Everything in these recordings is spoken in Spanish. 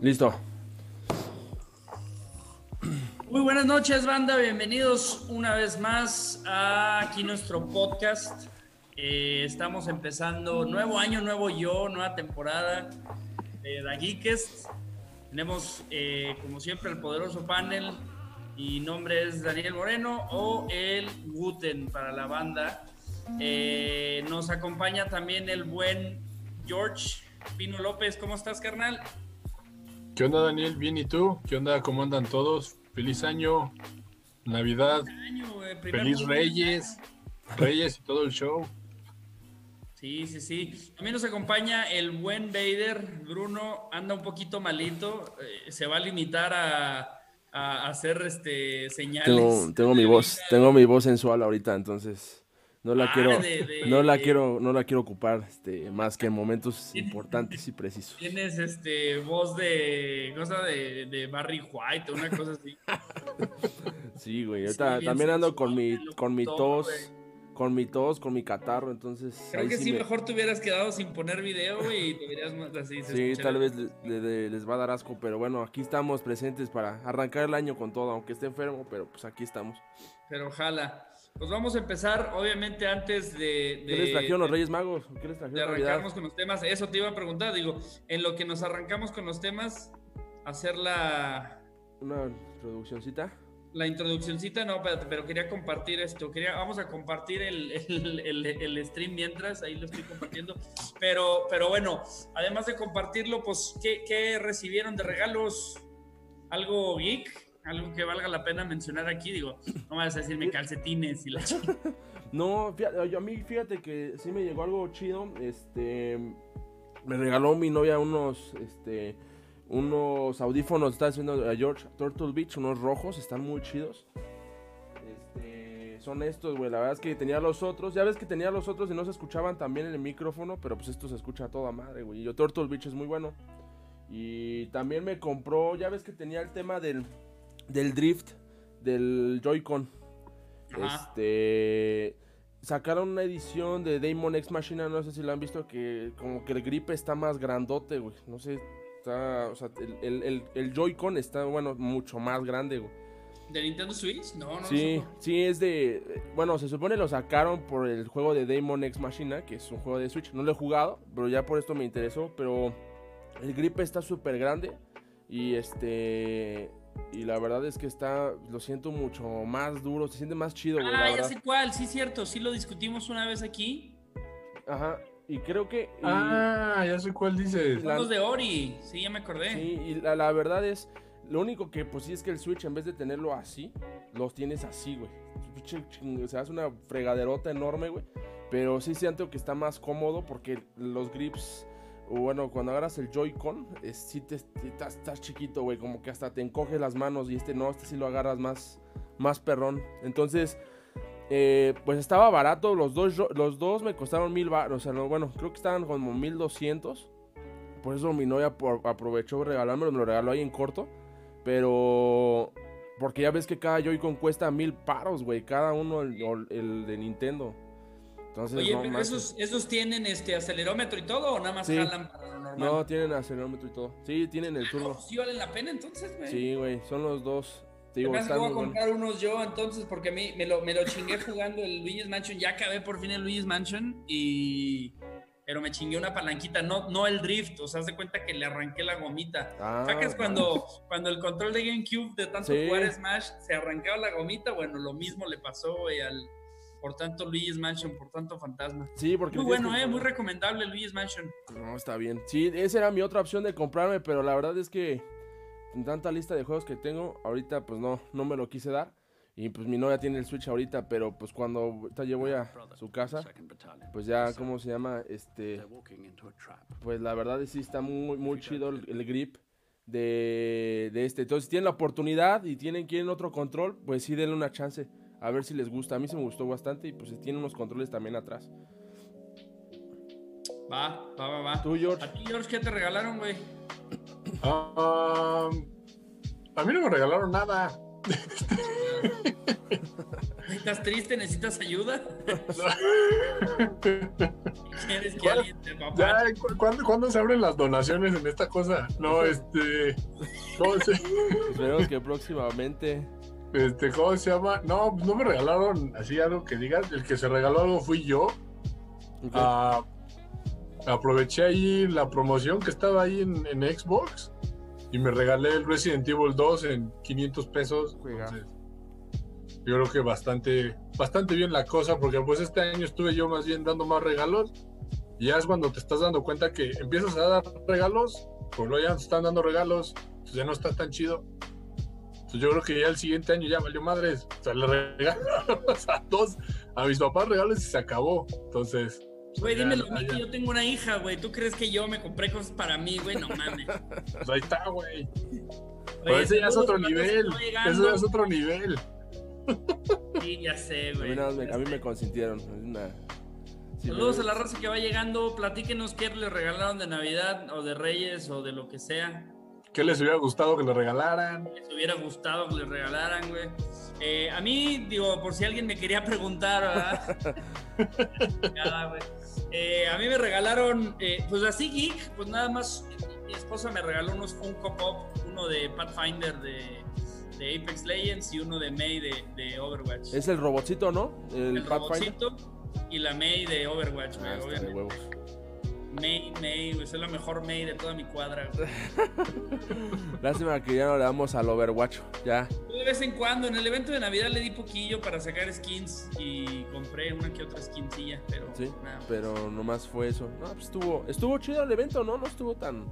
Listo. Muy buenas noches, banda. Bienvenidos una vez más a aquí nuestro podcast. Eh, estamos empezando nuevo año, nuevo yo, nueva temporada de Da Geekest. Tenemos, eh, como siempre, el poderoso panel. Mi nombre es Daniel Moreno o el Guten para la banda. Eh, nos acompaña también el buen George Pino López. ¿Cómo estás, carnal? ¿Qué onda, Daniel? Bien, ¿y tú? ¿Qué onda? ¿Cómo andan todos? Feliz año, Navidad, feliz Reyes, Reyes y todo el show. Sí, sí, sí. También nos acompaña el buen Vader. Bruno anda un poquito malito. Eh, se va a limitar a, a hacer este, señales. Tengo, tengo mi voz, tengo mi voz sensual ahorita, entonces. No la ah, quiero, no la quiero, no la quiero ocupar, este, más que en momentos importantes y precisos. Tienes este voz de cosa de, de Barry White, una cosa así. sí, güey. también ando con mi, con mi tos, con mi tos, con mi catarro, entonces. Creo que sí, mejor te hubieras quedado sin poner video y te hubieras así. Sí, tal vez les va a dar asco, pero bueno, aquí estamos presentes para arrancar el año con todo, aunque esté enfermo, pero pues aquí estamos. Pero ojalá. Pues vamos a empezar, obviamente, antes de. ¿Qué les trajeron los Reyes Magos? ¿Qué les trajeron? De arrancarnos con los temas. Eso te iba a preguntar. Digo, en lo que nos arrancamos con los temas, hacer la. Una introduccióncita. La introduccióncita, no, pero, pero, quería compartir esto. Quería, vamos a compartir el, el, el, stream mientras, ahí lo estoy compartiendo. Pero, pero bueno, además de compartirlo, pues, ¿qué, qué recibieron de regalos? ¿Algo geek? Algo que valga la pena mencionar aquí, digo, no vas a decirme calcetines y la No, a mí fíjate que sí me llegó algo chido, este, me regaló mi novia unos, este, unos audífonos, está haciendo a George Turtle Beach, unos rojos, están muy chidos. Este, son estos, güey, la verdad es que tenía los otros, ya ves que tenía los otros y no se escuchaban también en el micrófono, pero pues esto se escucha a toda madre, güey. Y yo Turtle Beach es muy bueno. Y también me compró, ya ves que tenía el tema del del drift del Joy-Con. Este sacaron una edición de Damon X Machina, no sé si lo han visto, que como que el grip está más grandote, güey. No sé, está, o sea, el, el, Joy-Con está, bueno, mucho más grande, güey. ¿De Nintendo Switch? No, no. Sí, sí, es de. Bueno, se supone lo sacaron por el juego de Damon X Machina, que es un juego de Switch. No lo he jugado, pero ya por esto me interesó. Pero el grip está súper grande. Y este. Y la verdad es que está, lo siento mucho más duro, se siente más chido, güey. Ah, ya sé cuál, sí, cierto, sí lo discutimos una vez aquí. Ajá, y creo que. ah, ya sé cuál dices. Los de Ori, sí, ya me acordé. Sí, y la, verdad es, lo único que, pues sí, es que el Switch, en vez de tenerlo así, los tienes así, güey. O sea, hace una fregaderota enorme, güey. Pero sí siento que está más cómodo porque los grips bueno, cuando agarras el Joy-Con, sí te, estás, chiquito, güey, como que hasta te encoge las manos y este no, este sí lo agarras más, más perrón. Entonces, eh, pues estaba barato, los dos, los dos me costaron mil baros, o sea, bueno, creo que estaban como mil doscientos. Por eso mi novia aprovechó regalármelo, me lo regaló ahí en corto. Pero, porque ya ves que cada Joy-Con cuesta mil paros, güey, cada uno el de Nintendo. Oye, esos, esos, tienen este acelerómetro y todo o nada más jalan para lo normal? No, tienen acelerómetro y todo. Sí, tienen el turbo. ¿Sí valen la pena entonces, güey? Sí, güey, son los dos. Te digo, voy a comprar unos yo entonces porque a mí me lo, me lo chingué jugando el Luigi's Mansion. Ya acabé por fin el Luigi's Mansion y pero me chingué una palanquita, no, no el drift, o sea, haz de cuenta que le arranqué la gomita. Ah, ¿Sabes cuando, cuando el control de GameCube de tanto jugar Smash se arrancaba la gomita? Bueno, lo mismo le pasó, güey, al, por tanto Luigi's Mansion, por tanto Fantasma. Sí, porque... Muy bueno, eh, muy recomendable Luigi's Mansion. No, está bien. Sí, esa era mi otra opción de comprarme, pero la verdad es que en tanta lista de juegos que tengo, ahorita pues no, no me lo quise dar. Y pues mi novia tiene el Switch ahorita, pero pues cuando yo voy a su casa, pues ya, ¿cómo se llama? Este... Pues la verdad es que sí está muy, muy chido el, grip de, de, este. Entonces, si tienen la oportunidad y tienen, quieren otro control, pues sí denle una chance a ver si les gusta. A mí se me gustó bastante y pues tiene unos controles también atrás. Va, va, va, va. ¿Tú, George? ¿A ti, George, qué te regalaron, güey? a mí no me regalaron nada. ¿Estás triste? ¿Necesitas ayuda? ¿Quieres que alguien te ya, ¿cuándo, ¿cuándo, se abren las donaciones en esta cosa? No, este. ¿Cómo se... Esperemos que próximamente. Este, ¿cómo se llama? No, no me regalaron así algo que digas. El que se regaló algo fui yo. Ah, aproveché ahí la promoción que estaba ahí en, Xbox y me regalé el Resident Evil 2 en 500 pesos. yo creo que bastante, bastante bien la cosa, porque pues este año estuve yo más bien dando más regalos. Y ya es cuando te estás dando cuenta que empiezas a dar regalos, pues ya te están dando regalos, pues ya no está tan chido. Entonces yo creo que ya el siguiente año ya valió madres. O sea, le regalamos a dos, a mis papás regalos y se acabó. Entonces, Güey, dímelo a mí que yo tengo una hija, güey. ¿Tú crees que yo me compré cosas para mí, güey? No mames. Pues ahí está, güey. ese ya es otro nivel. Eso ya es otro nivel. Sí, ya sé, güey. A mí, me, me consintieron. Saludos a la raza que va llegando. Platíquenos qué les regalaron de Navidad o de Reyes o de lo que sea. ¿Qué les hubiera gustado que le regalaran? Les hubiera gustado que les regalaran, güey. Eh, a mí, digo, por si alguien me quería preguntar, ¿verdad? Eh, a mí me regalaron, eh, pues así geek, pues nada más mi esposa me regaló unos Funko Pop, uno de Pathfinder de, de Apex Legends y uno de May de, de Overwatch. Es el robotcito, ¿no? El, el robotcito y la May de Overwatch, ah, obviamente. May, May, es la mejor May de toda mi cuadra. Lástima que ya no le damos al Overwatch, ya. De vez en cuando, en el evento de Navidad le di poquillo para sacar skins y compré una que otra skinsilla, pero Sí, pero nomás fue eso. No, pues estuvo, estuvo chido el evento, ¿no? No estuvo tan...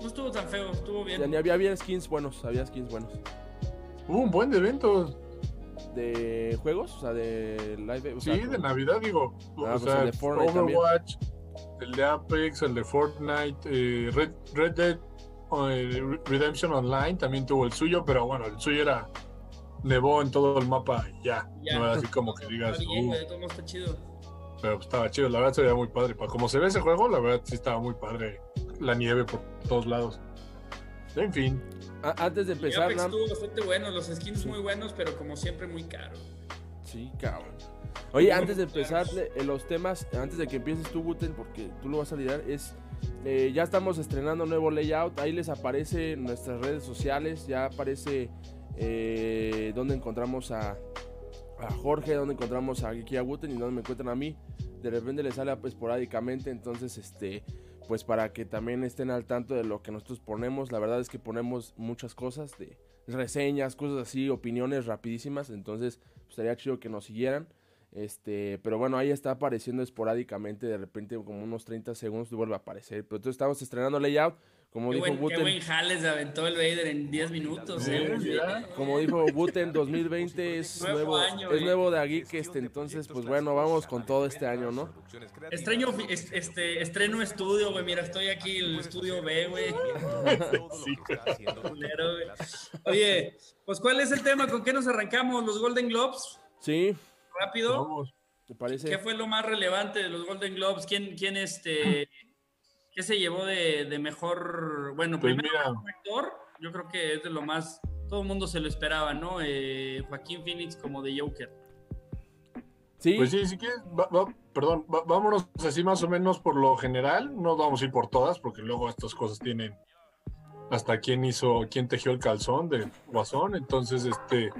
No estuvo tan feo, estuvo bien. Ya, ni había, había skins buenos, había skins buenos. Hubo un buen de eventos. ¿De juegos? O sea, de live. sí, de Navidad, digo. Ah, o pues sea, de Fortnite Overwatch el de Apex, el de Fortnite, eh, Red, Dead eh, Redemption Online también tuvo el suyo, pero bueno, el suyo era nevó en todo el mapa y ya. No era así como que digas. Uh". está chido. Pero pues, estaba chido, la verdad se veía muy padre. Para como se ve ese juego, la verdad sí estaba muy padre. La nieve por todos lados. En fin. antes de empezar. Apex estuvo bastante bueno, los skins muy buenos, pero como siempre muy caro. Sí, cabrón. Oye, antes de empezar los temas, antes de que empieces tú, Buten, porque tú lo vas a lidiar, es. Eh, ya estamos estrenando nuevo layout. Ahí les aparece nuestras redes sociales. Ya aparece eh, donde encontramos a, Jorge, donde encontramos a Kiki Buten y donde me encuentran a mí. De repente les sale esporádicamente. Entonces, este pues para que también estén al tanto de lo que nosotros ponemos. La verdad es que ponemos muchas cosas de reseñas, cosas así, opiniones rapidísimas. Entonces, pues, estaría chido que nos siguieran. Este, pero bueno, ahí está apareciendo esporádicamente, de repente como unos 30 segundos vuelve a aparecer. Pero entonces estamos estrenando layout. Como dijo Buten. Qué buen jale se aventó el Vader en 10 minutos. ¿eh? Como dijo Buten, 2020 es nuevo, es nuevo de Agui este, entonces pues bueno, vamos con todo este año, ¿no? Estreño, este, estreno estudio, güey, mira, estoy aquí en el estudio B, güey. Oye, pues ¿cuál es el tema? ¿Con qué nos arrancamos? ¿Los Golden Globes? Sí rápido. parece? ¿Qué fue lo más relevante de los Golden Globes? ¿Quién, quién este, qué se llevó de, mejor? Bueno, pues primero actor, yo creo que es de lo más, todo el mundo se lo esperaba, ¿no? Eh, Joaquín Phoenix como de Joker. Sí. Pues sí, si quieres, perdón, vámonos así más o menos por lo general, no vamos a ir por todas, porque luego estas cosas tienen hasta quién hizo, quién tejió el calzón de Guasón, entonces este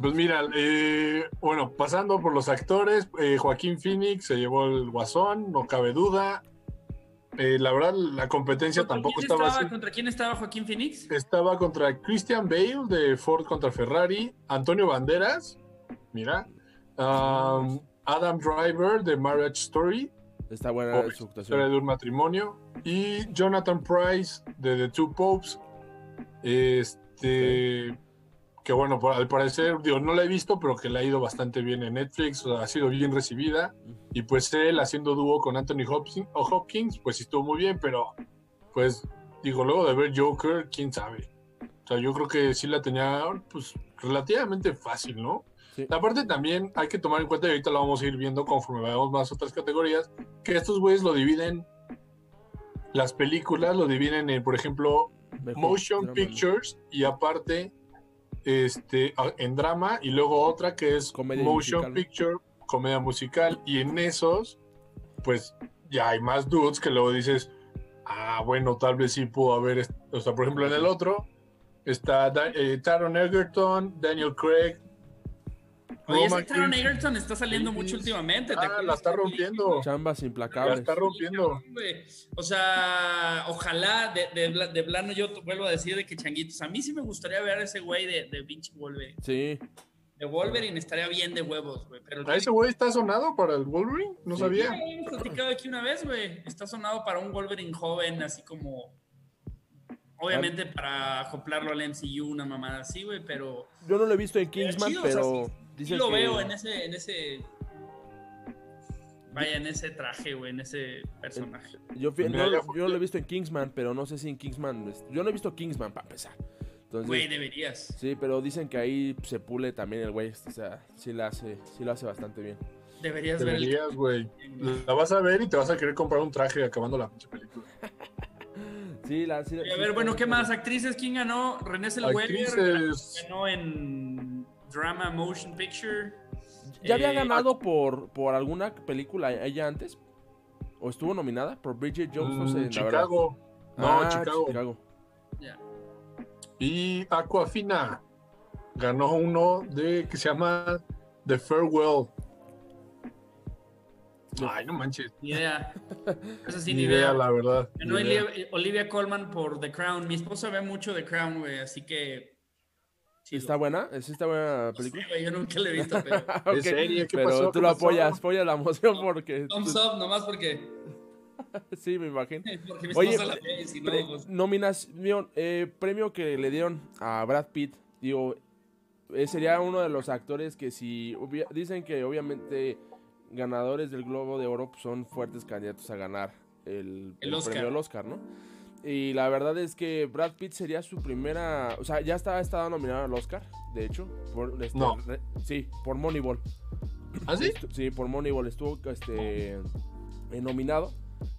pues mira, eh, bueno, pasando por los actores, eh, Joaquín Phoenix se llevó el guasón, no cabe duda. Eh, la verdad, la competencia tampoco estaba, ¿Contra quién estaba Joaquín Phoenix? Estaba contra Christian Bale de Ford contra Ferrari, Antonio Banderas, mira, um, Adam Driver de Marriage Story. Está buena la Historia de un matrimonio. Y Jonathan Price de The Two Popes. Este que bueno, al parecer, digo, no la he visto, pero que le ha ido bastante bien en Netflix, ha sido bien recibida, y pues él haciendo dúo con Anthony Hopkins, o Hopkins, pues estuvo muy bien, pero pues digo, luego de ver Joker, quién sabe. O sea, yo creo que sí la tenía, pues, relativamente fácil, ¿no? Aparte también hay que tomar en cuenta, y ahorita lo vamos a ir viendo conforme veamos más otras categorías, que estos güeyes lo dividen, las películas lo dividen en, por ejemplo, Motion Pictures y aparte este, en drama y luego otra que es Comedia motion musical, picture, comedia musical. Y en esos, pues ya hay más dudes que luego dices, ah, bueno, tal vez sí pudo haber, o sea, por ejemplo, en el otro está eh, Taron Egerton, Daniel Craig. Oye, ese Taron. Egerton está saliendo mucho últimamente. ¿te Ah, la está rompiendo. Chambas La implacables. está rompiendo. O sea, ojalá de, de, de plano yo vuelvo a decir de que changuitos. A mí sí me gustaría ver a ese güey de, de pinche Wolverine. Sí, De Wolverine estaría bien de huevos, güey. Pero ¿A ese güey está sonado para el Wolverine? No Sí. Ya sabía. lo habíamos platicado aquí una vez, güey. Está sonado para un Wolverine joven, así como. Obviamente para acoplarlo al MCU, una mamada así, güey, pero. yo no lo he visto en Kingsman, chido, o sea, Sí dicen lo que- veo en ese, en ese. Vaya, en ese traje, güey, en ese personaje. Yo, fui- Mira, no, ya yo no lo he visto en Kingsman, pero no sé si en Kingsman. Yo no he visto Kingsman para empezar. Entonces, Güey, deberías. sí, pero dicen que ahí se pule también el güey. O sea, sí la hace, sí lo hace bastante bien. Deberías ver el. Deberías, güey. La vas a ver y te vas a querer comprar un traje acabando la pinche película. Sí, la, sí, Y a ver, bueno, ¿qué más? Actrices, ¿quién ganó? René Zellweger Actrices. ganó en Drama Motion Picture. ¿Ya había Eh, ganado por, por alguna película ella antes? ¿O estuvo nominada? ¿Por Bridget Jones? No sé, Mm, la Chicago. verdad. No, Ah, Chicago. Ya. Y Aquafina ganó uno de que se llama The Farewell. Ay, no manches. Ni idea. Eso sí, ni idea, la verdad. Ganó ni. Olivia, Olivia Colman por The Crown. Mi esposa ve mucho The Crown, güey, así que. Sí, ¿Está buena? ¿Es esta buena no sé, película? yo nunca la he visto, pero. Ok, serie? ¿Qué pero pasó? tú ¿Qué lo apoyas, apoyas la emoción porque... Thumbs up, nomás porque, Sí, me imagino. porque Oye, la ve y no, pues, nominación, eh, premio que le dieron a Brad Pitt, digo, eh, sería uno de los actores que si dicen que obviamente ganadores del Globo de Oro pues, son fuertes candidatos a ganar el, El el Oscar. premio del Oscar, ¿no? Y la verdad es que Brad Pitt sería su primera, o sea, ya está estado nominado al Oscar, de hecho, por este, No. re- sí, por Moneyball. ¿Ah, sí? Estu- sí, por Moneyball estuvo este, eh, nominado,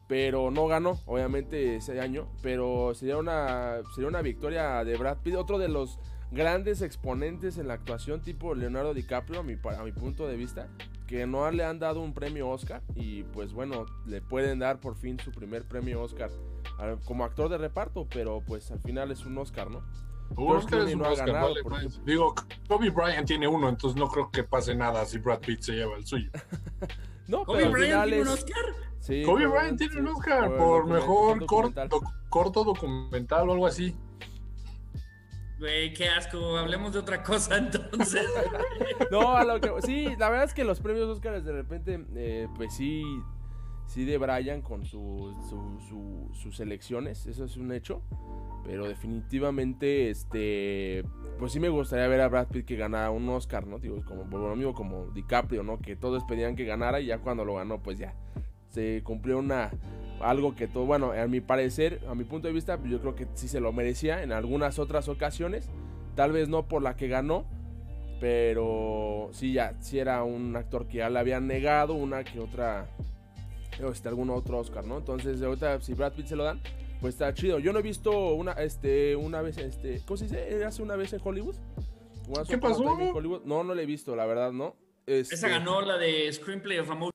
pero no ganó, obviamente, ese año. Pero sería una, sería una victoria de Brad Pitt, otro de los grandes exponentes en la actuación, tipo Leonardo DiCaprio, a mi, a mi punto de vista, que no le han dado un premio Oscar y pues bueno, le pueden dar por fin su primer premio Oscar como actor de reparto, pero pues al final es un Oscar, ¿no? Un Oscar es un no Oscar, vale. Digo, Kobe Bryant tiene uno, entonces no creo que pase nada si Brad Pitt se lleva el suyo. No, ¿Kobe pero Bryant tiene un Oscar? sí, Kobe por- Bryant tiene sí, un Oscar por mejor documental. corto, corto documental o algo así. Güey, qué asco. Hablemos de otra cosa entonces. No, a lo que. Sí, la verdad es que los premios Oscars de repente, eh, pues sí. Sí debrayan con su, su- su- sus elecciones, eso es un hecho. Pero definitivamente, este. Pues sí me gustaría ver a Brad Pitt que ganara un Oscar, ¿no? Digo, como mismo como DiCaprio, ¿no? Que todos pedían que ganara y ya cuando lo ganó, pues ya. Se cumplió una. Algo que todo. Bueno, a mi parecer, a mi punto de vista, yo creo que sí se lo merecía en algunas otras ocasiones. Tal vez no por la que ganó, pero sí, ya, sí era un actor que ya le habían negado una que otra, este, algún otro Oscar, ¿no? Entonces, ahorita, si Brad Pitt se lo dan, pues está chido. Yo no he visto una, este, una vez, este, ¿cómo se dice? ¿Hace una vez en Hollywood? ¿Qué pasó? Hollywood. No, no la he visto, la verdad, ¿no? Este, Esa ganó la de Screenplay of a Motion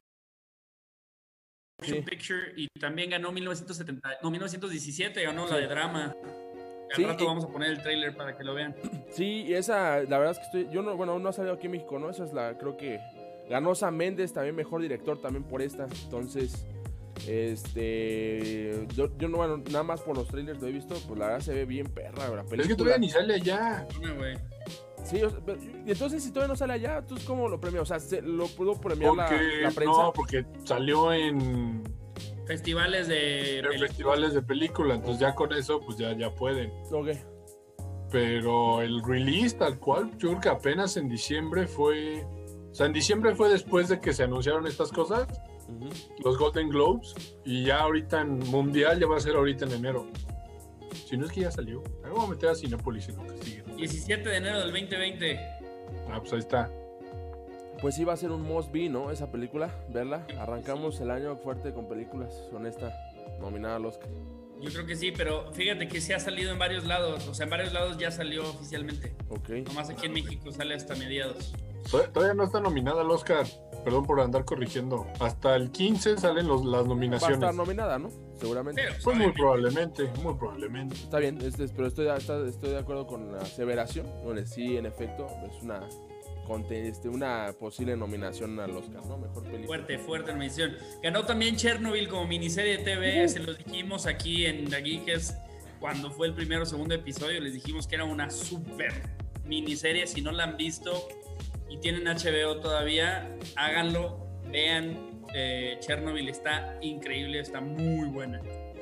Sí. Picture y también ganó 1970, no, 1917 ganó la de drama. Al Sí, rato y- vamos a poner el trailer para que lo vean. Sí, y esa, la verdad es que estoy, yo no, bueno, no ha salido aquí en México, ¿no? Esa es la, creo que ganó Sam Méndez, también mejor director, también por esta. Entonces, este, yo, yo no, bueno, nada más por los trailers lo he visto, pues la verdad se ve bien perra la película. Es que todavía ni sale allá. Sí, o sea, pero- y entonces si todavía no sale allá, ¿entonces cómo lo premia? O sea, ¿se- ¿lo pudo premiar la, la prensa? no, porque salió en, Festivales de en festivales de película, entonces ya con eso, pues ya, ya pueden. Ok. Pero el release tal cual, yo creo que apenas en diciembre fue... O sea, en diciembre fue después de que se anunciaron estas cosas, los Golden Globes, y ya ahorita en Mundial ya va a ser ahorita en enero. Si no es que ya salió. Me voy a meter a Cinepolis en lo que sigue. 17 de enero del 2020. Ah, pues ahí está. Pues sí va a ser un must be, ¿no? Esa película, verla. Arrancamos el año fuerte con películas, con esta nominada al Oscar. Yo creo que sí, pero fíjate que sí ha salido en varios lados. O sea, en varios lados ya salió oficialmente. Ok. Nomás aquí en México sale hasta mediados. Tod- Todavía no está nominada al Oscar. Perdón por andar corrigiendo. Hasta el 15 salen los, las Va a nominaciones. estar nominada, ¿no? Seguramente. Pero, Pues muy probablemente, muy probablemente. Está bien, este, pero estoy, está- estoy de acuerdo con la aseveración. Sí, en efecto, es una, este, una posible nominación al Oscar, ¿no? Mejor película. Fuerte, fuerte nominación. Ganó también Chernobyl como miniserie de TV. Se los dijimos aquí en La Geekers cuando fue el primero o segundo episodio. Les dijimos que era una super miniserie. Si no la han visto y tienen HBO todavía, háganlo. Vean. eh, Chernobyl está increíble, está muy buena.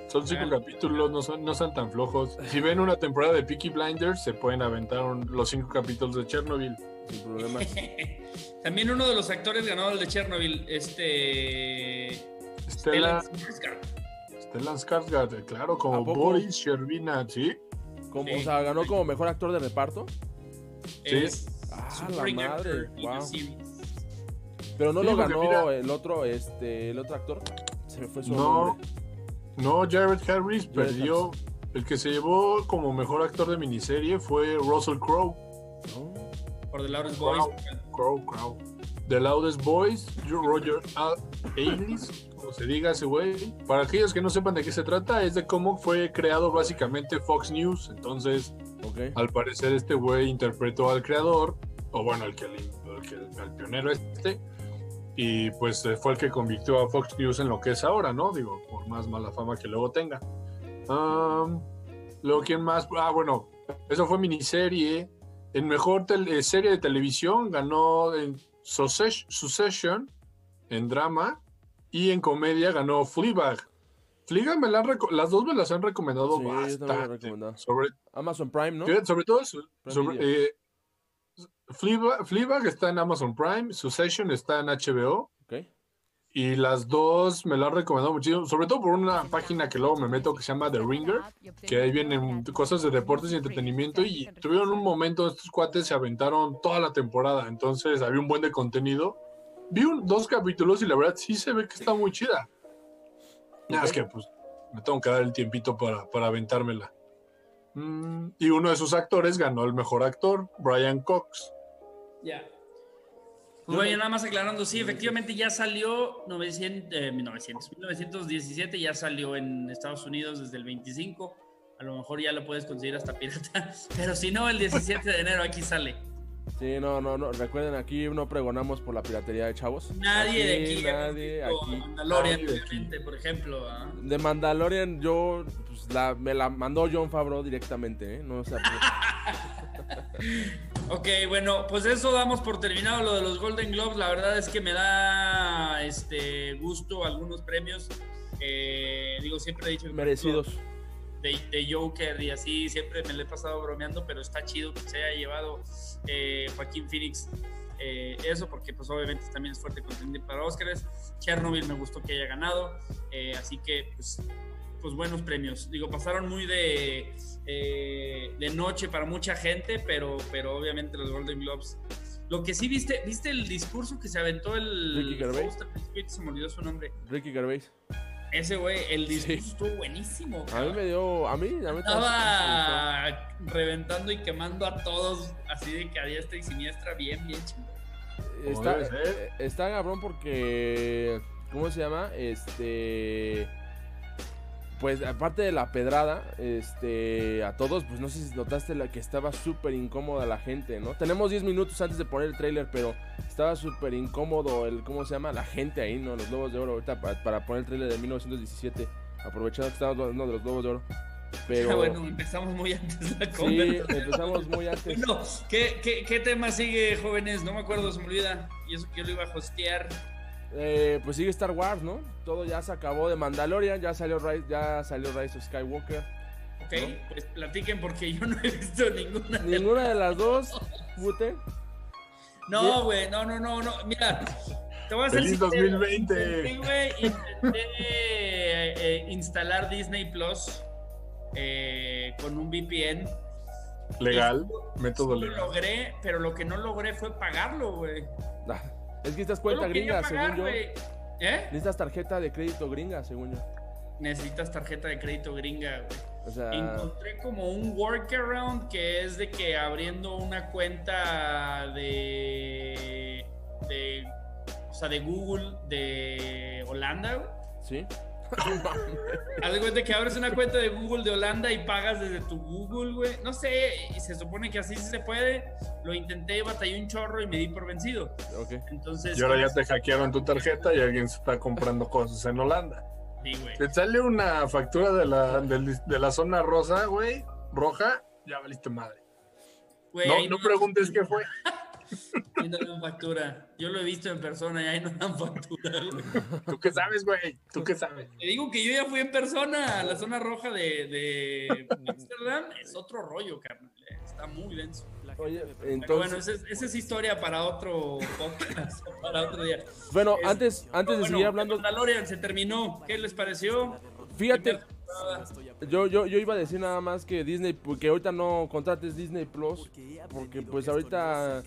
Son cinco Háganlo. capítulos, no son, no son tan flojos. Si ven una temporada de Peaky Blinders, se pueden aventar un- los cinco capítulos de Chernobyl. Sin problemas. También uno de los actores ganadores de Chernobyl, este. Stella, Stellan Skarsgård. Stellan Skarsgård, eh, claro, ¿A como? Boris Shervina, ¿sí? Como, Sí. O sea, ganó como mejor actor de reparto. Sí. Es Ah, la madre, wow. Pero no Sí, lo ganó mira- el otro, este, el otro actor. Se me fue su No, nombre. no, Jared Harris Jared perdió. El que se llevó como mejor actor de miniserie fue Russell Crowe. Por The Loudest. Boys. Crow, Crow. The Loudest Boys, Roger Ailes, como se diga ese güey. Para aquellos que no sepan de qué se trata, es de cómo fue creado básicamente Fox News. Entonces, Ok. al parecer este güey interpretó al creador, o bueno, el que, el, que- al pionero este, y pues eh, fue el que convirtió a Fox News en lo que es ahora, ¿no? Digo, por más mala fama que luego tenga. Um, luego, ¿quién más? Ah, bueno, eso fue miniserie. En mejor eh, serie de televisión ganó en Success- Succession, en drama, y en comedia ganó Fleabag. Fleabag me la han las dos me las han recomendado Sí, bastante. recomendado. Sobre, Amazon Prime, ¿no? sobre todo, sobre, eh, Fleabag, Fleabag está en Amazon Prime, Succession está en HBO. Y las dos me la han recomendado muchísimo, sobre todo por una página que luego me meto que se llama The Ringer, que ahí vienen cosas de deportes y entretenimiento, y tuvieron un momento, estos cuates se aventaron toda la temporada, entonces había un buen de contenido. Vi un- dos capítulos y la verdad sí se ve que está muy chida. Nada, es que pues me tengo que dar el tiempito para, para aventármela. Mm, y uno de sus actores ganó el mejor actor, Brian Cox. Ya. Pues bueno, nada más aclarando, sí, efectivamente ya salió 900, eh, 900, 1917, ya salió en Estados Unidos desde el 25. A lo mejor ya lo puedes conseguir hasta pirata, pero si no, el 17 de enero aquí sale. Sí, no, no, no. Recuerden, aquí no pregonamos por la piratería de chavos. Nadie de aquí, Nadie aquí. Mandalorian, nadie aquí. por ejemplo. ¿ah? De Mandalorian, yo pues, la, me la mandó John Favreau directamente, ¿eh? No, o sea, Ok, bueno, pues eso damos por terminado lo de los Golden Globes. La verdad es que me da este gusto algunos premios. Eh, digo, siempre he dicho que merecidos. de, de Joker y así, siempre me lo he pasado bromeando, pero está chido que se haya llevado eh, Joaquín Phoenix eh, eso, porque pues obviamente también es fuerte contender para Oscars. Chernobyl me gustó que haya ganado, eh, así que pues, pues buenos premios. Digo, pasaron muy de, eh, de noche para mucha gente, pero, pero obviamente los Golden Globes. Lo que sí viste, ¿viste el discurso que se aventó el Ricky Gervais. Se me olvidó su nombre. Ricky Gervais. Ese güey, el Sí. discurso estuvo buenísimo. A mí me dio. A mí, a mí Estaba reventando y quemando a todos, así de que a diestra y siniestra, bien, bien chingón. Está, eh, está cabrón porque. ¿Cómo se llama? Este. Pues aparte de la pedrada, este, a todos, pues no sé si notaste la que estaba súper incómoda la gente, ¿no? Tenemos 10 minutos antes de poner el tráiler, pero estaba súper incómodo el, ¿cómo se llama? La gente ahí, ¿no? Los Globos de Oro, ahorita pa- para, poner el tráiler de 1917, aprovechando que estamos hablando de los Globos de Oro. Pero, bueno, empezamos muy antes la sí, conversación. empezamos muy antes. Bueno, ¿qué, qué, qué tema sigue, jóvenes? No me acuerdo, se me olvida. Y eso que yo lo iba a hostear. Eh, pues sigue Star Wars, ¿no? Todo ya se acabó de Mandalorian, ya salió Rise, ya salió Rise of Skywalker. Ok, pues platiquen porque yo no he visto ninguna. de Ninguna de las dos, Bute. No, güey, no, no, no, no. Mira, te voy a hacer ¡Feliz sincero. 2020! Sí, güey, intenté eh, eh, instalar Disney Plus eh, con un VPN. Legal, método Lo legal. logré, pero lo que no logré fue pagarlo, güey. Es que necesitas Yo cuenta lo quería gringa, pagar, según yo. ¿Eh? Necesitas tarjeta de crédito gringa, según yo. necesitas tarjeta de crédito gringa, güey. O sea, Encontré como un workaround que es de que abriendo una cuenta de, de o sea, de Google de Holanda, güey. ¿sí? Haz de cuenta que abres una cuenta de Google de Holanda y pagas desde tu Google, güey. No sé, y se supone que así sí se puede. Lo intenté, batallé un chorro y me di por vencido. Entonces, Y ahora ya te hackearon tu tarjeta y alguien se está comprando cosas en Holanda. sí, güey. Te sale una factura de la, de la zona rosa, güey, roja, ya valiste madre. Güey, No, no preguntes qué fue. ahí no dan factura. Yo lo he visto en persona y ahí no dan factura, güey. ¿Tú qué sabes, güey? ¿Tú qué sabes? Te digo que yo ya fui en persona a la zona roja de, de Amsterdam. Es otro rollo, carnal. Está muy denso. Oye, Pero entonces, bueno, esa es, esa es historia para otro podcast, para otro día. bueno, Es- antes, antes de Bueno, seguir hablando, Mandalorian se terminó. ¿Qué les pareció? fíjate, yo, yo, yo iba a decir nada más que Disney, que ahorita no contrates Disney Plus, porque pues ahorita,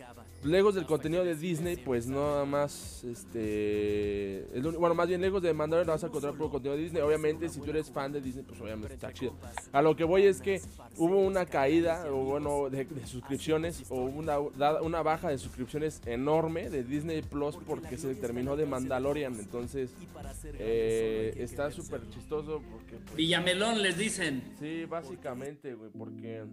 lejos del contenido de Disney, pues nada más, este, el bueno, más bien lejos de Mandalorian vas a encontrar puro contenido de Disney, obviamente si tú eres fan de Disney, pues obviamente está chido. A lo que voy es que hubo una caída, o bueno, de, de suscripciones, o una, una baja de suscripciones enorme de Disney Plus porque se terminó de Mandalorian, entonces eh, está súper chistoso porque... pues, Villamelón les dicen. Sí, básicamente, güey, porque...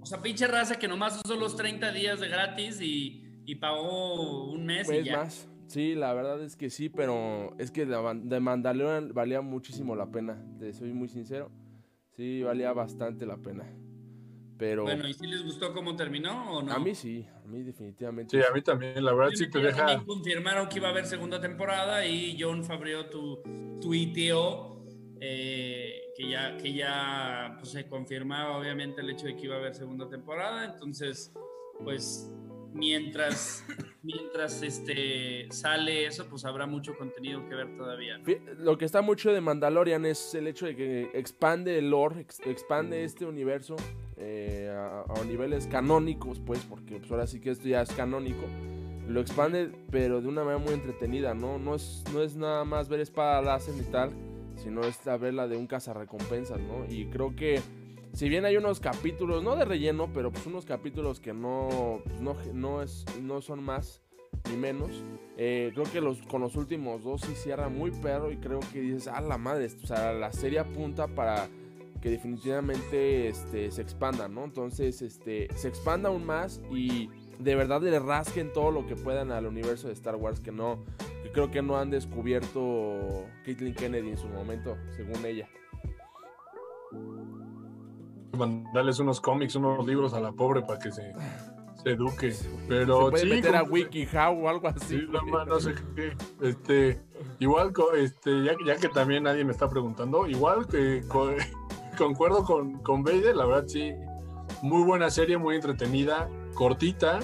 O sea, pinche raza que nomás usó los 30 días de gratis y, y pagó un mes y Es ya. más, sí, la verdad es que sí, pero es que de Mandalorian valía muchísimo la pena, te soy muy sincero. Sí, valía bastante la pena. Pero Bueno, ¿y si les gustó cómo terminó o no? a mí sí, a mí definitivamente. Sí, a mí también, la verdad sí te Ya deja. Confirmaron que iba a haber segunda temporada y John Favreau tu, tuiteó eh, que ya, que ya pues, se confirmaba obviamente el hecho de que iba a haber segunda temporada. Entonces, pues mientras, mientras este, sale eso, pues habrá mucho contenido que ver todavía. Lo que está mucho de Mandalorian es el hecho de que expande el lore, ex- expande este universo eh, a, a niveles canónicos, pues, porque pues, ahora sí que esto ya es canónico. Lo expande, pero de una manera muy entretenida, ¿no? No es, no es nada más ver espada láser ni tal, sino es la verla de un cazarrecompensas, ¿no? Y creo que, si bien hay unos capítulos, no de relleno, pero pues unos capítulos que no, pues, no, no, es, no son más ni menos. Eh, creo que los, con los últimos dos sí cierra muy perro y creo que dices, ah, la madre, o sea, la serie apunta para que definitivamente este, se expanda, ¿no? Entonces, este, se expanda aún más y de verdad le rasquen todo lo que puedan al universo de Star Wars que no, que creo que no han descubierto Caitlyn Kennedy en su momento, según ella. Mandarles unos cómics, unos libros a la pobre para que se, se eduque. Se Pero puede sí, meter a WikiHow o algo así. Sí, no, sé qué. Este, igual, este, ya, ya que también nadie me está preguntando, igual que co- concuerdo con, con Vader, la verdad sí, muy buena serie, muy entretenida, cortita,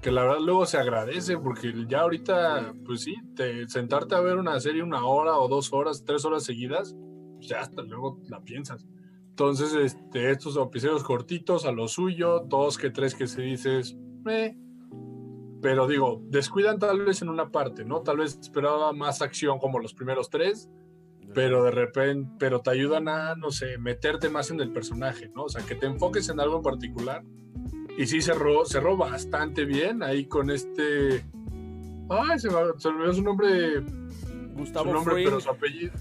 que la verdad luego se agradece, porque ya ahorita, pues sí, te, sentarte a ver una serie una hora o dos horas, tres horas seguidas, pues ya hasta luego la piensas. Entonces, este, estos episodios cortitos a lo suyo, dos que tres que se dices, eh, pero digo, descuidan tal vez en una parte, ¿no? Tal vez esperaba más acción como los primeros tres, pero de repente, pero te ayudan a, no sé, meterte más en el personaje, ¿no? O sea, que te enfoques en algo en particular. Y sí cerró, cerró bastante bien ahí con este... Ay, se me, olvidó su nombre, Gustavo su nombre, Fring. pero su apellido.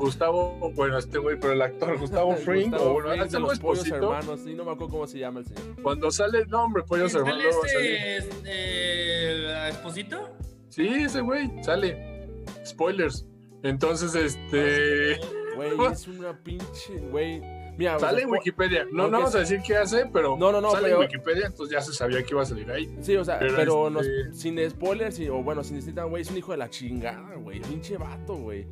Gustavo, bueno, este güey, pero el actor Gustavo Fring, Gustavo o bueno, Fring de los pollos Esposito. hermanos, sí, no me acuerdo cómo se llama el señor. Cuando sale el nombre, Pollos ¿Sale Hermanos, luego va a salir. este, eh, Esposito? Sí, ese güey, sale. Spoilers. Entonces, este. Güey, es una pinche, güey. Mira, o Sale sea, en Wikipedia. No, no vamos a decir qué hace, pero No, no, no, sale pero- en Wikipedia, entonces ya se sabía que iba a salir ahí. Sí, o sea, pero, Pero nos- este- sin spoilers, y- o bueno, sin decir güey, es un hijo de la chingada, güey. Pinche vato, güey.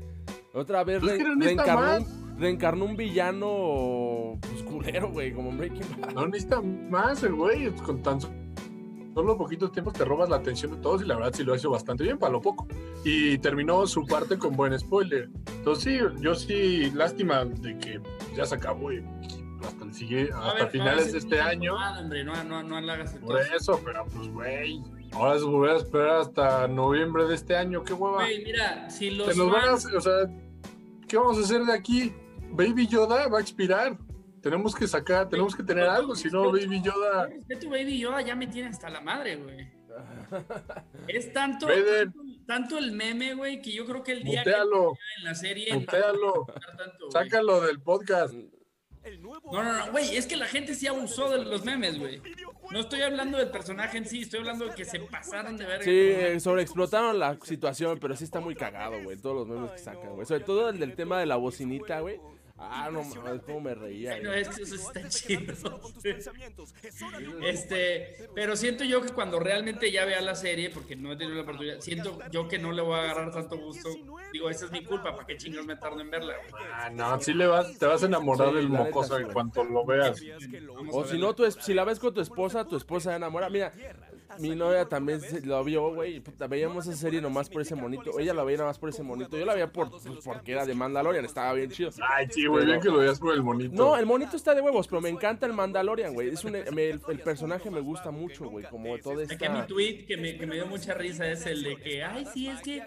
Otra vez Pues re- que no reencarnó, un, reencarnó un villano pues, culero, güey, como Breaking Bad. No necesita más el güey. Con tan solo poquitos tiempos te robas la atención de todos y la verdad sí lo hizo bastante bien para lo poco. Y terminó su parte con buen spoiler. Entonces sí, yo sí, lástima de que ya se acabó y hasta el siguiente, A hasta ver, finales no, de es este año. mamada, hombre, no, no, no Por eso, pero pues güey. Ahora se voy a esperar hasta noviembre de este año, qué hueva. Güey, mira, si los nos van a, fans, o sea, ¿qué vamos a hacer de aquí? Baby Yoda va a expirar. Tenemos que sacar, tenemos que tener algo, si no, Baby Yoda. Respeto, Baby Yoda ya me tiene hasta la madre, güey. Es tanto, tanto, tanto el meme, güey, que yo creo que el día Mutealo, que en la serie. mutealo, tanto, güey. sácalo del podcast. No, no, no, güey, es que la gente sí abusó de los memes, güey. No estoy hablando del personaje en sí, estoy hablando de que se pasaron de verga. Sí, eh, sobreexplotaron la situación, pero sí está muy cagado, güey. Todos los memes que sacan, güey. Sobre todo el del tema de la bocinita, güey. Ah, no mames, cómo me reía. No, es que eso está chido. Este, pero siento yo que cuando realmente ya vea la serie, porque no he tenido la oportunidad, siento yo que no le voy a agarrar tanto gusto. Digo, esa es mi culpa, ¿para qué chingados me tardo en verla? Ah, no, sí le vas, te vas a enamorar Sí, del mocoso en cuanto lo veas. O si no, tu es- si la ves con tu esposa, tu esposa se enamora. Mira, mi novia también se- lo vio, güey. puta, Veíamos esa serie nomás por ese monito. Ella la veía nomás por ese monito. Yo la veía por, pues, porque era de Mandalorian, estaba bien chido. Ay, sí, güey, bien que lo veas por el monito. No, el monito está de huevos, pero me encanta el Mandalorian, güey. Es un, me- el, el personaje me gusta mucho, güey. Como todo Es que mi esta. tweet que me, que me dio mucha risa es el de que, ay, sí, es que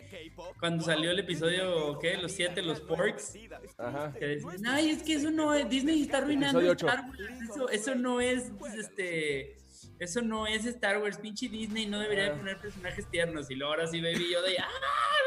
cuando salió el episodio, ¿qué? Los siete, los porks, Ajá. que decían, ay, es que eso no es, Disney está arruinando Episodio ocho. Star Wars, eso, eso no es, pues, este, eso no es Star Wars, pinche Disney no debería de Ah. poner personajes tiernos, y luego ahora sí Baby Yoda, y, ah,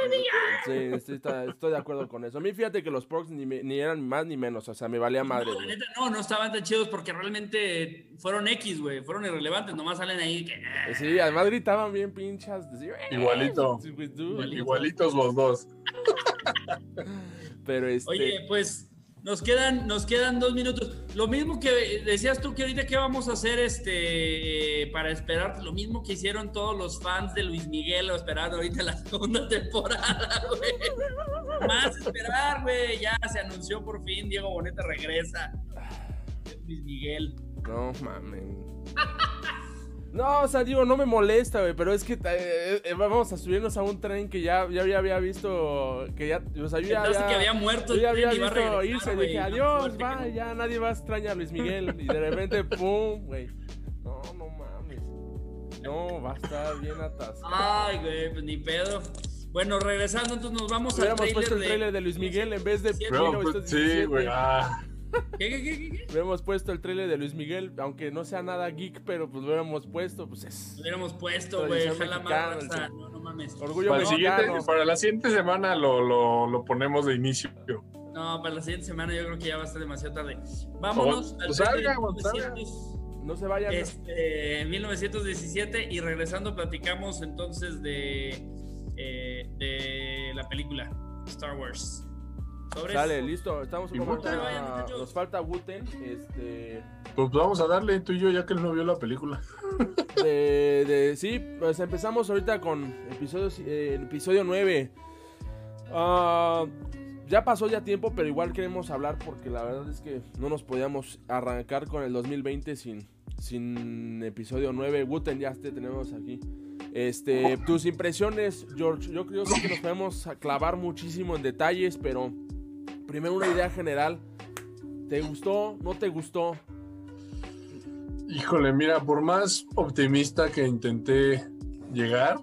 Baby Yoda. Sí, estoy, está- estoy de acuerdo con eso. A mí fíjate que los porks ni, me- ni eran más ni menos, o sea, me valía madre. No, neta, no, no estaban tan chidos porque realmente fueron X, güey, fueron irrelevantes, nomás salen ahí que... "Ah". Sí, además gritaban bien pinchas. Igualito. Güey, tú. Igualitos los dos. Pero este. Oye, pues nos quedan, nos quedan dos minutos. Lo mismo que decías tú que ahorita que vamos a hacer este para esperar, lo mismo que hicieron todos los fans de Luis Miguel o esperando ahorita la segunda temporada, güey. Más esperar, güey. Ya se anunció por fin, Diego Boneta regresa. Luis Miguel. No mames. No, o sea, digo, no me molesta, güey, pero es que eh, eh, vamos a subirnos a un tren que ya, ya había, había visto, que ya, o sea, yo ya Pensaste había, que había muerto yo ya había visto regresar, irse, güey. dije, No, adiós, va, no. ya nadie va a extrañar a Luis Miguel, y de repente, pum, güey. No, no mames. No, va a estar bien atascado. Ay, güey, pues ni pedo. Bueno, regresando, entonces nos vamos al trailer puesto el de... trailer de Luis Miguel en vez de Sí, Pero, 1917. sí, güey. Ah, ¿Qué, qué, qué, qué, qué? Hubiéramos puesto el trailer de Luis Miguel, aunque no sea nada geek, pero pues lo hubiéramos puesto, pues es Lo hubiéramos puesto, güey. Jala más raza. No, no mames. orgullo para, mexicano. para la siguiente semana lo, lo, lo ponemos de inicio. No, para la siguiente semana yo creo que ya va a estar demasiado tarde. Vámonos O- al pues salga, de pues, salga. 1900, No se vayan. este, 1917 y regresando platicamos entonces de, eh, de la película Star Wars. ¿Sobres? Sale, listo, estamos con Wu-Tang. Nos falta Wuten, este. Pues vamos a darle tú y yo, ya que él no vio la película. De, de- sí, pues empezamos ahorita con episodios, eh, episodio 9. Ah, ya pasó ya tiempo, pero igual queremos hablar porque la verdad es que no nos podíamos arrancar con el 2020 sin, sin episodio 9. Wuten, ya te tenemos aquí. Este, tus impresiones, George. Yo creo que nos podemos clavar muchísimo en detalles, pero primero una idea general. ¿Te gustó? ¿No te gustó? Híjole, mira, por más optimista que intenté llegar,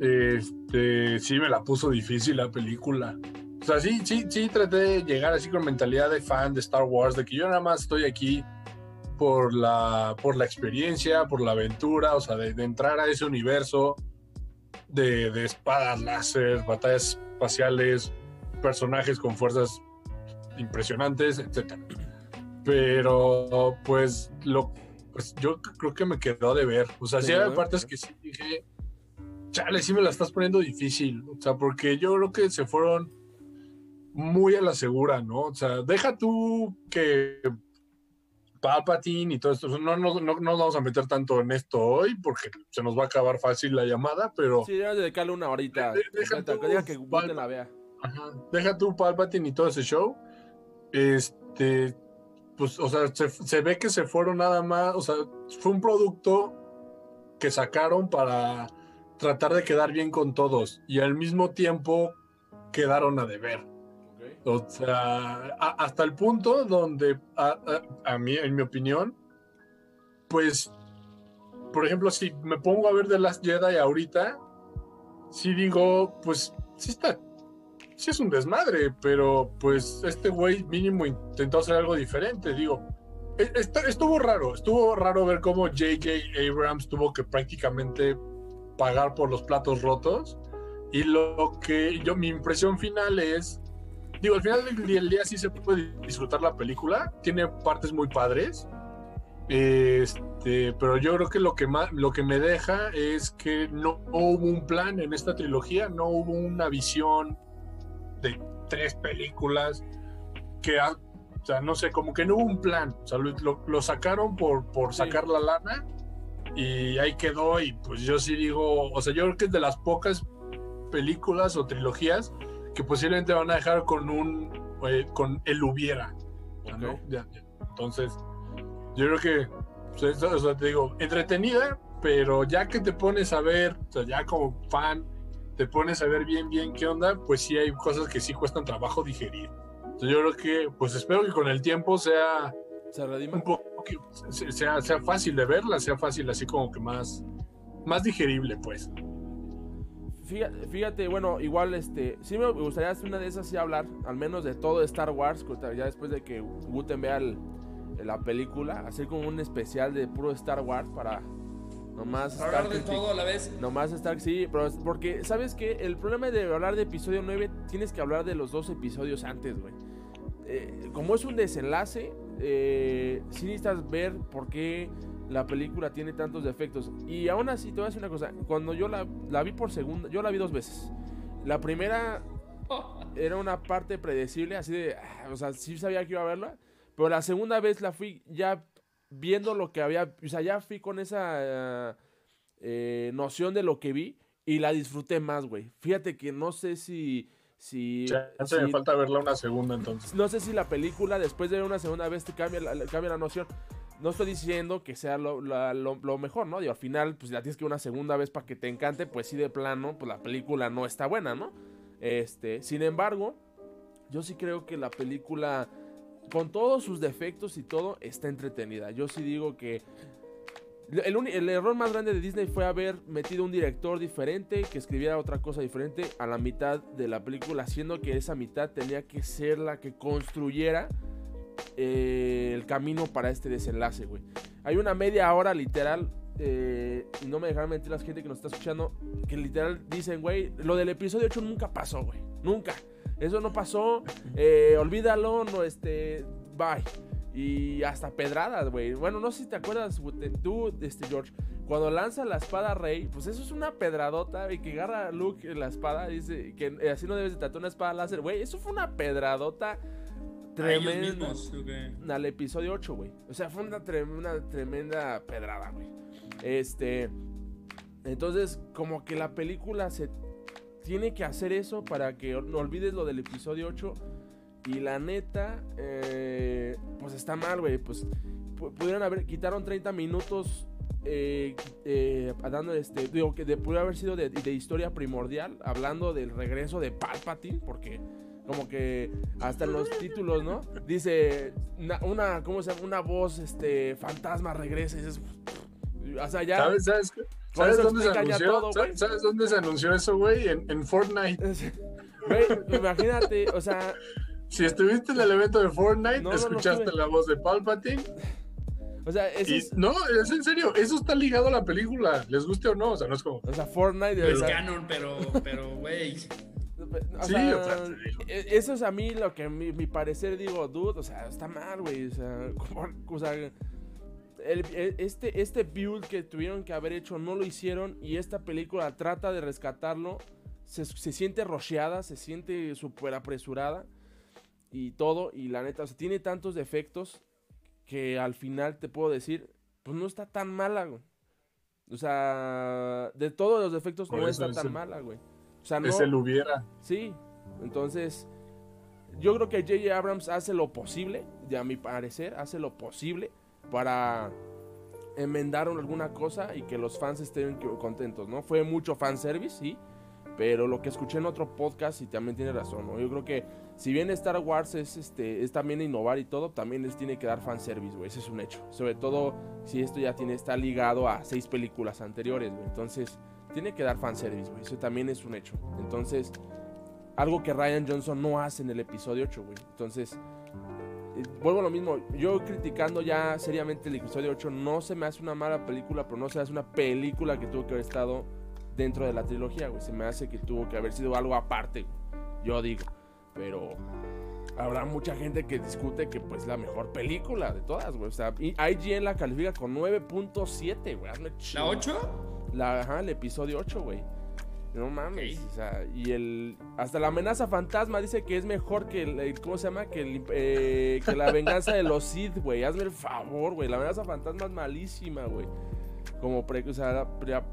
este, sí me la puso difícil la película. O sea, sí, sí, sí traté de llegar así con mentalidad de fan de Star Wars, de que yo nada más estoy aquí por la, por la experiencia, por la aventura, o sea, de, de entrar a ese universo de, de espadas, láser, batallas espaciales, personajes con fuerzas impresionantes, etcétera. Pero, pues, lo, pues yo creo que me quedó de ver. O sea, sí, Sí, hay partes que sí dije, chale, sí me la estás poniendo difícil. O sea, porque yo creo que se fueron muy a la segura, ¿no? O sea, deja tú que Palpatine y todo esto, no, no, no, no nos vamos a meter tanto en esto hoy porque se nos va a acabar fácil la llamada, pero Sí, debes dedicarle una horita. De- deja tú, que la vea. Ajá. Deja tú Palpatine y todo ese show. Este, pues, o sea, se, se ve que se fueron nada más, o sea, fue un producto que sacaron para tratar de quedar bien con todos y al mismo tiempo quedaron a deber. O sea, a- hasta el punto donde, a, a- a mí, en mi opinión, pues, por ejemplo, si me pongo a ver The Last Jedi ahorita, sí digo, pues, sí está sí es un desmadre, pero pues este güey mínimo intentó hacer algo diferente, digo. e- est- Estuvo raro, estuvo raro ver cómo J.J. Abrams tuvo que prácticamente pagar por los platos rotos. Y lo que yo, mi impresión final es, digo, al final del día, el día sí se puede disfrutar la película, tiene partes muy padres, este, pero yo creo que lo que más, lo que me deja es que no hubo un plan en esta trilogía, no hubo una visión de tres películas que, ha- o sea, no sé, como que no hubo un plan, o sea, lo, lo- sacaron por, por Sí. sacar la lana y ahí quedó y pues yo sí digo, o sea, yo creo que es de las pocas películas o trilogías que posiblemente van a dejar con un, eh, con el hubiera, o sea, ¿no? Ya- ya. Entonces, yo creo que, pues, o sea, te digo, entretenida, pero ya que te pones a ver, o sea, ya como fan, te pones a ver bien, bien qué onda, pues sí hay cosas que sí cuestan trabajo digerir. Entonces yo creo que, pues espero que con el tiempo sea ¿Se un poco, que se- sea, sea fácil de verla, sea fácil así como que más, más digerible, pues. Fíjate, bueno, igual este, sí me gustaría hacer una de esas sí hablar, al menos de todo Star Wars, ya después de que Guten vea el- la película, hacer como un especial de puro Star Wars para nomás estar Hablar de todo a la vez. Nomás estar, sí, pero porque, ¿sabes qué? El problema de hablar de episodio 9, tienes que hablar de los dos episodios antes, güey. Eh, como es un desenlace, eh, sí necesitas ver por qué la película tiene tantos defectos. Y aún así, te voy a decir una cosa, cuando yo la, la vi por segunda, yo la vi dos veces. La primera era una parte predecible, así de, ah, o sea, sí sabía que iba a verla, pero la segunda vez la fui ya viendo lo que había, o sea, ya fui con esa eh, noción de lo que vi y la disfruté más, güey. Fíjate que no sé si... si, Ya si- me falta verla una segunda entonces. no sé si la película después de ver una segunda vez te cambia la, cambia la noción. No estoy diciendo que sea lo, la- lo- lo mejor, ¿no? Y al final, pues la tienes que ver una segunda vez para que te encante, pues sí de plano, pues la película no está buena, ¿no? Este, sin embargo, yo sí creo que la película, con todos sus defectos y todo, está entretenida. Yo sí digo que el, error más grande de Disney fue haber metido un director diferente que escribiera otra cosa diferente a la mitad de la película, siendo que esa mitad tenía que ser la que construyera eh, el camino para este desenlace, güey. Hay una media hora literal, eh, y no me dejarán mentir la gente que nos está escuchando, que literal dicen, güey, lo del episodio 8 nunca pasó, güey. Nunca. Eso no pasó, eh, olvídalo, no, este, bye. Y hasta pedradas, güey. Bueno, no sé si te acuerdas, tú, este, George, cuando lanza la espada Rey, pues eso es una pedradota, y que agarra a Luke la espada, dice que así no debes de tratar una espada láser, güey. Eso fue una pedradota ellos tremenda mismos. al episodio 8, güey. O sea, fue una, tre- una tremenda pedrada, güey. Este. Entonces, como que la película se tiene que hacer eso para que no olvides lo del episodio 8. Y la neta, eh, pues está mal, güey. Pues pu- pudieron haber. Quitaron 30 minutos. Eh, eh, dando este. Digo que de, pudo haber sido de, de historia primordial. Hablando del regreso de Palpatine. Porque como que hasta en los títulos, ¿no? Dice una, ¿cómo se llama? Una voz, este, fantasma regresa y dices, o sea, ya. ¿Sabes, sabes, ¿Sabes eso dónde se anunció? todo, ¿Sabes, dónde se anunció eso, güey? En, en Fortnite. Güey, imagínate, o sea, Si estuviste en el evento de Fortnite, No, no, no escuchaste la voz de Palpatine. o sea, eso Y es, no, es en serio, eso está ligado a la película, les guste o no, o sea, no es como. o sea, Fortnite, Es canon, pero, pero, güey. o Sí, sea, o sea, e- eso es a mí lo que mi, mi parecer digo, dude, o sea, está mal, güey, o sea, como- o sea, el- este, este build que tuvieron que haber hecho no lo hicieron y esta película trata de rescatarlo, se, se siente rocheada, se siente súper apresurada y todo, y la neta, o sea, tiene tantos defectos que al final te puedo decir, pues no está tan mala, güey. O sea, de todos los defectos Por no está es tan el- mala, güey. O sea, no, Es el hubiera. Sí, entonces yo creo que J.J. Abrams hace lo posible, y a mi parecer, hace lo posible para enmendar alguna cosa y que los fans estén contentos, ¿no? Fue mucho fanservice, sí, pero lo que escuché en otro podcast y también tiene razón, ¿no? Yo creo que si bien Star Wars es, este, es también innovar y todo, también les tiene que dar fanservice, güey, ese es un hecho. Sobre todo si esto ya tiene, está ligado a seis películas anteriores, güey. Entonces, tiene que dar fanservice, güey, eso también es un hecho. Entonces, algo que Ryan Johnson no hace en el episodio 8, güey. Entonces, vuelvo a lo mismo. Yo criticando ya seriamente el episodio 8, no se me hace una mala película, pero no se hace una película que tuvo que haber estado dentro de la trilogía, güey. Se me hace que tuvo que haber sido algo aparte, yo digo. Pero habrá mucha gente que discute que pues la mejor película de todas, güey. O sea, IGN la califica con 9.7, güey. ¿La 8? La, ajá, el episodio 8, güey. No mames, o sea, y el hasta la amenaza fantasma dice que es mejor que el, ¿cómo se llama? Que, eh, que la venganza de los Sith, güey. Hazme el favor, güey. La amenaza fantasma es malísima, güey como o sea,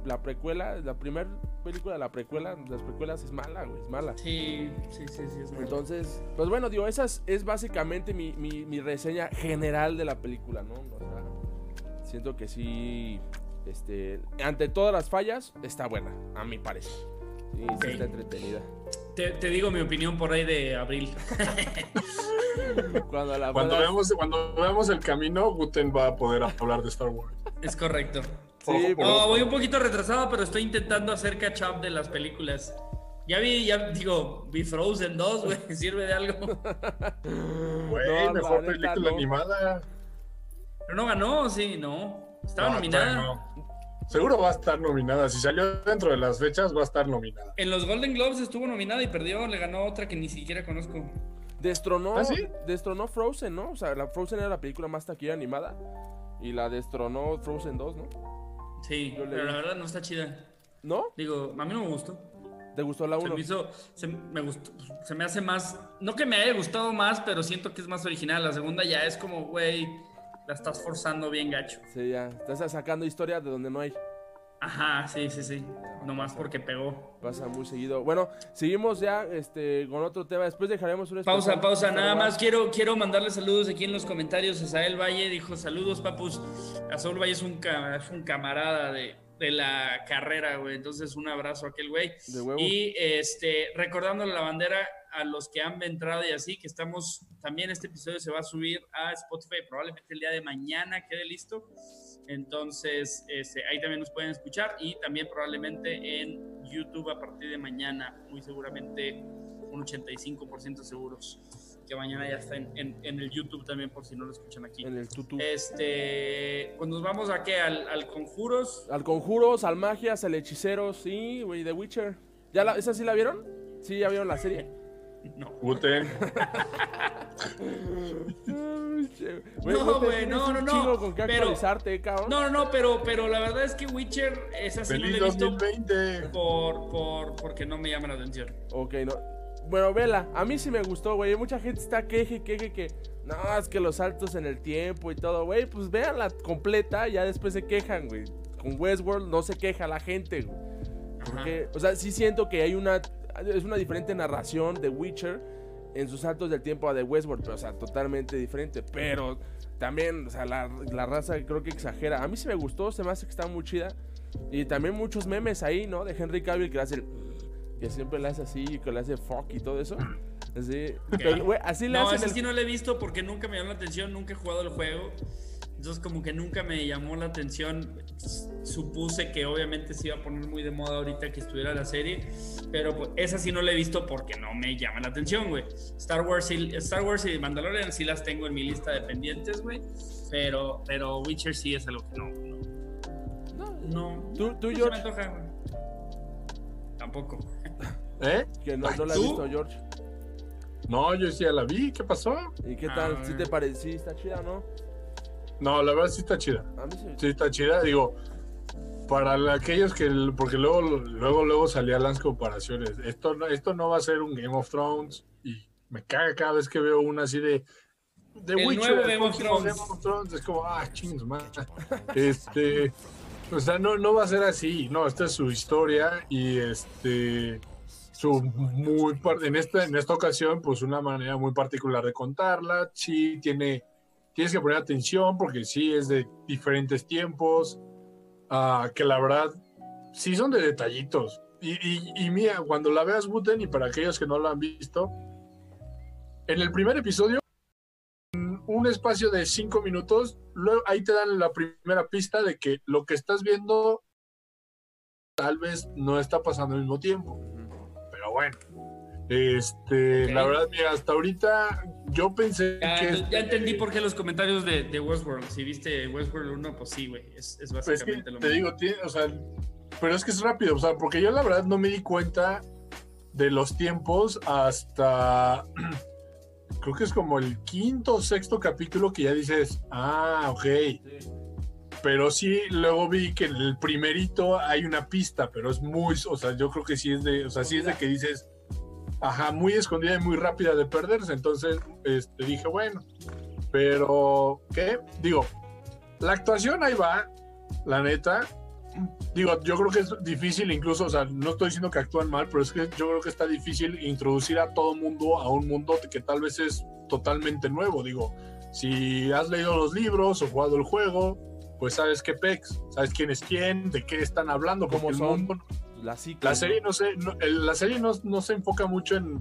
la, precuela, la primera película de la precuela, las precuelas es mala, güey, es mala. Sí, sí, sí, sí, es mala. Entonces, pues bueno, digo, esa es, básicamente mi, mi, reseña general de la película, ¿no? O sea, siento que sí, este, ante todas las fallas, está buena, a mi parecer. Sí, sí está entretenida. Te, te, digo mi opinión por ahí de abril. cuando, cuando, veamos, cuando veamos el camino, Guten va a poder hablar de Star Wars. Es correcto. Sí, no, voy un poquito retrasado, pero estoy intentando hacer catch up de las películas. Ya vi, ya digo, vi Frozen 2, güey, sirve de algo. Güey, mejor película animada. Pero no ganó, sí, no. Estaba nominada. Seguro va a estar nominada. Si salió dentro de las fechas, va a estar nominada. En los Golden Globes estuvo nominada y perdió. Le ganó otra que ni siquiera conozco. Destronó, ¿Ah, destronó Frozen, ¿no? O sea, la Frozen era la película más taquilla animada. Y la destronó Frozen 2, ¿no? Sí, pero la verdad no está chida. ¿No? Digo, a mí no me gustó. ¿Te gustó la 1? Se me hizo, se me gustó, se me hace más, no que me haya gustado más, pero siento que es más original. La segunda ya es como, güey, la estás forzando bien gacho. Sí, ya, estás sacando historias de donde no hay. Ajá, sí, sí, sí. Nomás porque pegó. Pasa muy seguido. Bueno, seguimos ya este, con otro tema. Después dejaremos una Pausa, pausa. Nada más quiero, quiero mandarle saludos aquí en los comentarios. A Sael Valle dijo: Saludos, papus. A Saúl Valle es un, un camarada de, de la carrera, güey. Entonces, un abrazo a aquel güey. Y este, recordándole la bandera a los que han entrado y así, que estamos. También este episodio se va a subir a Spotify. Probablemente el día de mañana quede listo. Entonces, este, ahí también nos pueden escuchar y también probablemente en YouTube a partir de mañana, muy seguramente un 85% seguros que mañana ya está en, el YouTube también por si no lo escuchan aquí. En el tutu. Este, pues nos vamos a qué, al, Conjuros. Al Conjuros, al Magias, al Hechicero, sí, güey, The Witcher. ¿Ya la, ¿Esa sí la vieron? Sí, ya vieron la serie. No. Guten. no, güey, no, no, no. Con qué pero, cabrón. No, no, no, pero, pero la verdad es que Witcher es así no le visto por, por, porque no me llama la atención. Ok, no. Bueno, vela, a mí sí me gustó, güey. Mucha gente está queje, queje, que no, es que los saltos en el tiempo y todo, güey. Pues véanla completa, ya después se quejan, güey. Con Westworld no se queja la gente, güey. Porque, o sea, sí siento que hay una. Es una diferente narración de Witcher en sus saltos del tiempo a The Westworld, pero, o sea, totalmente diferente. Pero también, o sea, la, la, raza creo que exagera. A mí sí me gustó, se me hace que está muy chida. Y también muchos memes ahí, ¿no? De Henry Cavill que hace el. Que siempre le hace así, que le hace fuck y todo eso. Así, así le no, hace. No, sí no lo he visto porque nunca me llamó la atención, nunca he jugado el juego. Entonces como que nunca me llamó la atención. Supuse que obviamente se iba a poner muy de moda ahorita que estuviera la serie. Pero pues, esa sí no la he visto porque no me llama la atención, güey. Star Wars y, Star Wars y Mandalorian sí las tengo en mi lista de pendientes, güey. Pero, pero Witcher sí es algo que no. No. no ¿Tú, tú no George? Se me antoja, güey. Tampoco. ¿Eh? Que no, no la he visto, George. No, yo sí ya la vi. ¿Qué pasó? ¿Y qué tal? ¿Sí te ah. parece? ¿Sí está chida no? No, la verdad sí está chida. sí. está chida. Digo, para aquellos que. Porque luego, luego, luego salían las comparaciones. Esto, esto no va a ser un Game of Thrones. Y me caga cada vez que veo una así de. De el Witcher, nuevo Game, of Thrones. Game of Thrones. Es como, ah, chingos, man. Este. O sea, no, no va a ser así. No, esta es su historia. Y este. Su muy en esta, en esta ocasión, pues una manera muy particular de contarla. Sí, tiene tienes que poner atención porque sí es de diferentes tiempos, uh, que la verdad sí son de detallitos. Y, y, mira, cuando la veas, Buten, y para aquellos que no lo han visto, en el primer episodio, un espacio de cinco minutos, luego ahí te dan la primera pista de que lo que estás viendo tal vez no está pasando al mismo tiempo. Pero bueno, Este, la verdad, mira, hasta ahorita yo pensé Ya, que. ya entendí por qué los comentarios de, de Westworld. Si viste Westworld 1, pues sí, güey. Es, es Pues es que básicamente lo te mismo. digo, tiene- o sea, pero es que es rápido, o sea, porque yo la verdad no me di cuenta de los tiempos hasta creo que es como el quinto o sexto capítulo que ya dices, ah, ok. Pero sí, luego vi que en el primerito hay una pista, pero es muy, o sea, yo creo que sí es de, o sea, sí es de que dices, ajá, muy escondida y muy rápida de perderse. Entonces, este, dije, bueno, pero, ¿qué? Digo, la actuación ahí va, la neta. Digo, yo creo que es difícil incluso, o sea, no estoy diciendo que actúan mal, pero es que yo creo que está difícil introducir a todo mundo a un mundo que tal vez es totalmente nuevo. Digo, si has leído los libros o jugado el juego, pues sabes qué pex, sabes quién es quién, de qué están hablando, ¿Cómo porque el son? mundo- La psique, la ¿no? serie no se, no- la serie no, no se enfoca mucho en,